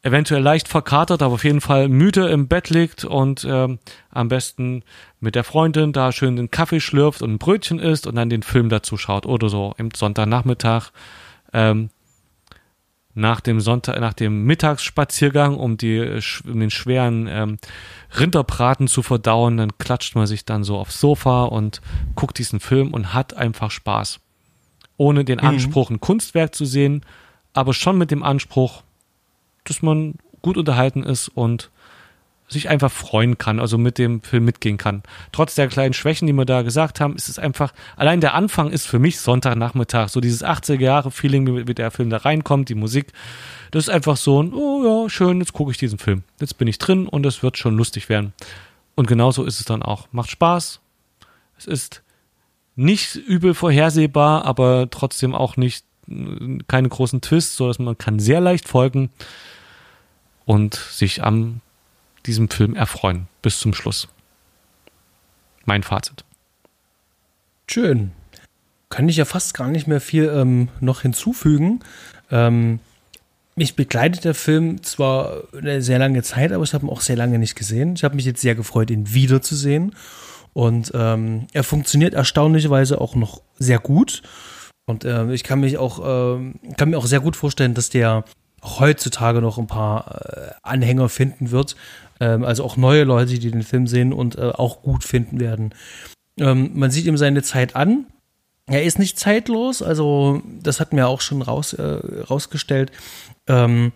eventuell leicht verkatert, aber auf jeden Fall müde im Bett liegt und ähm, am besten mit der Freundin da schön den Kaffee schlürft und ein Brötchen isst und dann den Film dazu schaut oder so im Sonntagnachmittag ähm, nach dem Sonntag, nach dem Mittagsspaziergang, um die um den schweren ähm, Rinderbraten zu verdauen, dann klatscht man sich dann so aufs Sofa und guckt diesen Film und hat einfach Spaß. Ohne den mhm. Anspruch, ein Kunstwerk zu sehen, aber schon mit dem Anspruch, dass man gut unterhalten ist und sich einfach freuen kann, also mit dem Film mitgehen kann. Trotz der kleinen Schwächen, die wir da gesagt haben, ist es einfach, allein der Anfang ist für mich Sonntagnachmittag, so dieses 80er Jahre Feeling, wie der Film da reinkommt, die Musik, das ist einfach so ein, oh ja, schön, jetzt gucke ich diesen Film. Jetzt bin ich drin und es wird schon lustig werden. Und genauso ist es dann auch. Macht Spaß. Es ist nicht übel vorhersehbar, aber trotzdem auch nicht keine großen Twists, so dass man kann sehr leicht folgen und sich am diesem Film erfreuen bis zum Schluss. Mein Fazit. Schön. Kann ich ja fast gar nicht mehr viel ähm, noch hinzufügen. Ähm, mich begleitet der Film zwar eine sehr lange Zeit, aber ich habe ihn auch sehr lange nicht gesehen. Ich habe mich jetzt sehr gefreut, ihn wiederzusehen. Und ähm, er funktioniert erstaunlicherweise auch noch sehr gut. Und äh, ich kann mich auch, äh, kann mir auch sehr gut vorstellen, dass der heutzutage noch ein paar äh, Anhänger finden wird. Ähm, also auch neue Leute, die den Film sehen und äh, auch gut finden werden. Ähm, man sieht ihm seine Zeit an. Er ist nicht zeitlos, also das hat mir auch schon raus, äh, rausgestellt. Ähm,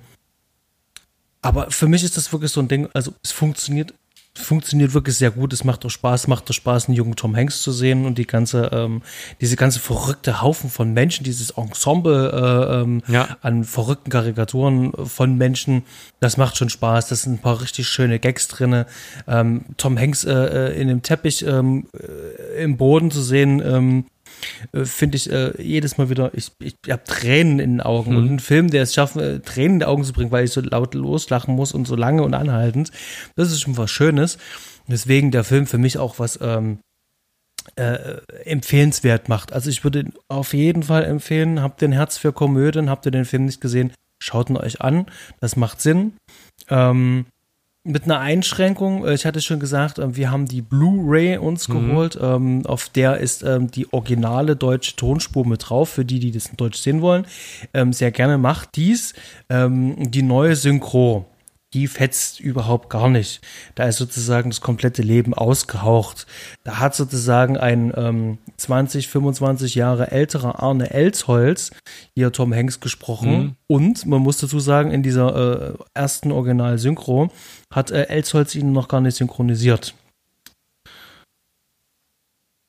aber für mich ist das wirklich so ein Ding, also es funktioniert funktioniert wirklich sehr gut. Es macht doch Spaß, macht doch Spaß, einen jungen Tom Hanks zu sehen und die ganze, ähm, diese ganze verrückte Haufen von Menschen, dieses Ensemble äh, ähm, ja. an verrückten Karikaturen von Menschen, das macht schon Spaß. Das sind ein paar richtig schöne Gags drinne. Ähm, Tom Hanks äh, äh in dem Teppich ähm, äh, im Boden zu sehen, ähm, äh, finde ich äh, jedes Mal wieder, ich, ich habe Tränen in den Augen. Mhm. Und ein Film, der es schafft, äh, Tränen in die Augen zu bringen, weil ich so laut loslachen muss und so lange und anhaltend, das ist schon was Schönes. Deswegen der Film für mich auch was ähm, äh, empfehlenswert macht. Also ich würde auf jeden Fall empfehlen, habt ihr ein Herz für Komödien, habt ihr den Film nicht gesehen, schaut ihn euch an. Das macht Sinn. Ähm, mit einer Einschränkung. Äh, ich hatte schon gesagt, äh, wir haben die Blu-ray uns mhm. geholt. Ähm, auf der ist ähm, die originale deutsche Tonspur mit drauf, für die, die das in Deutsch sehen wollen. Ähm, sehr gerne macht dies. die neue Synchro die fetzt überhaupt gar nicht. Da ist sozusagen das komplette Leben ausgehaucht. Da hat sozusagen ein ähm, 20, 25 Jahre älterer Arne Elsholz hier Tom Hanks gesprochen. Mhm. Und man muss dazu sagen, in dieser äh, ersten Original-Synchro hat äh, Elsholz ihn noch gar nicht synchronisiert.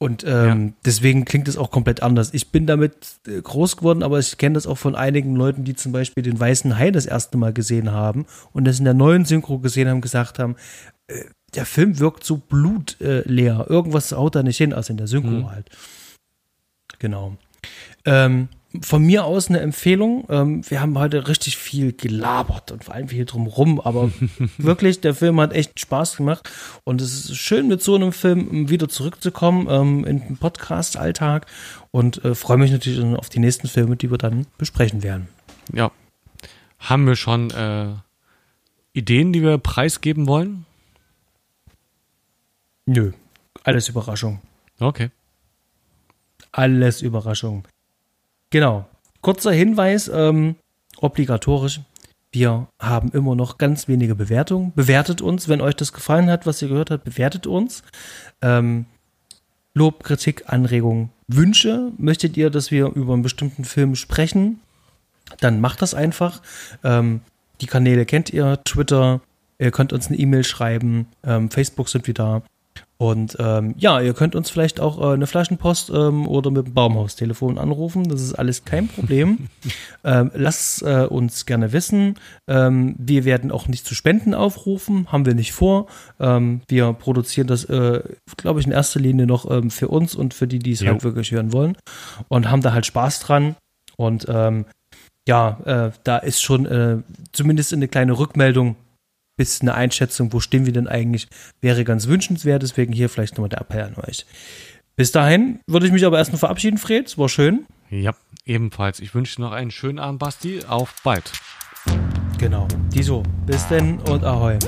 Und ähm, ja. deswegen klingt es auch komplett anders. Ich bin damit äh, groß geworden, aber ich kenne das auch von einigen Leuten, die zum Beispiel den Weißen Hai das erste Mal gesehen haben und das in der neuen Synchro gesehen haben, gesagt haben, äh, der Film wirkt so blutleer. Irgendwas haut da nicht hin, als in der Synchro mhm. halt. Genau. Ähm, von mir aus eine Empfehlung. Ähm, wir haben heute richtig viel gelabert und vor allem viel drumrum, aber wirklich, der Film hat echt Spaß gemacht und es ist schön, mit so einem Film wieder zurückzukommen ähm, in den Podcast-Alltag und äh, freue mich natürlich auf die nächsten Filme, die wir dann besprechen werden. Ja. Haben wir schon äh, Ideen, die wir preisgeben wollen? Nö, alles Überraschung. Okay. Alles Überraschung. Genau. Kurzer Hinweis, ähm, obligatorisch. Wir haben immer noch ganz wenige Bewertungen. Bewertet uns, wenn euch das gefallen hat, was ihr gehört habt, bewertet uns. Ähm, Lob, Kritik, Anregungen, Wünsche. Möchtet ihr, dass wir über einen bestimmten Film sprechen? Dann macht das einfach. Ähm, die Kanäle kennt ihr, Twitter, ihr könnt uns eine E-Mail schreiben, ähm, Facebook sind wir da. Und ähm, ja, ihr könnt uns vielleicht auch äh, eine Flaschenpost ähm, oder mit dem Baumhaustelefon anrufen. Das ist alles kein Problem. ähm, lasst äh, uns gerne wissen. Ähm, wir werden auch nicht zu Spenden aufrufen, haben wir nicht vor. Ähm, wir produzieren das, äh, glaube ich, in erster Linie noch ähm, für uns und für die, die es halt wirklich hören wollen. Und haben da halt Spaß dran. Und ja, äh, da ist schon äh, zumindest eine kleine Rückmeldung bis eine Einschätzung, wo stehen wir denn eigentlich, wäre ganz wünschenswert. Deswegen hier vielleicht nochmal der Appell an euch. Bis dahin würde ich mich aber erstmal verabschieden, Fred. Es war schön. Ja, ebenfalls. Ich wünsche noch einen schönen Abend, Basti. Auf bald. Genau. Die so. Bis denn und ahoi.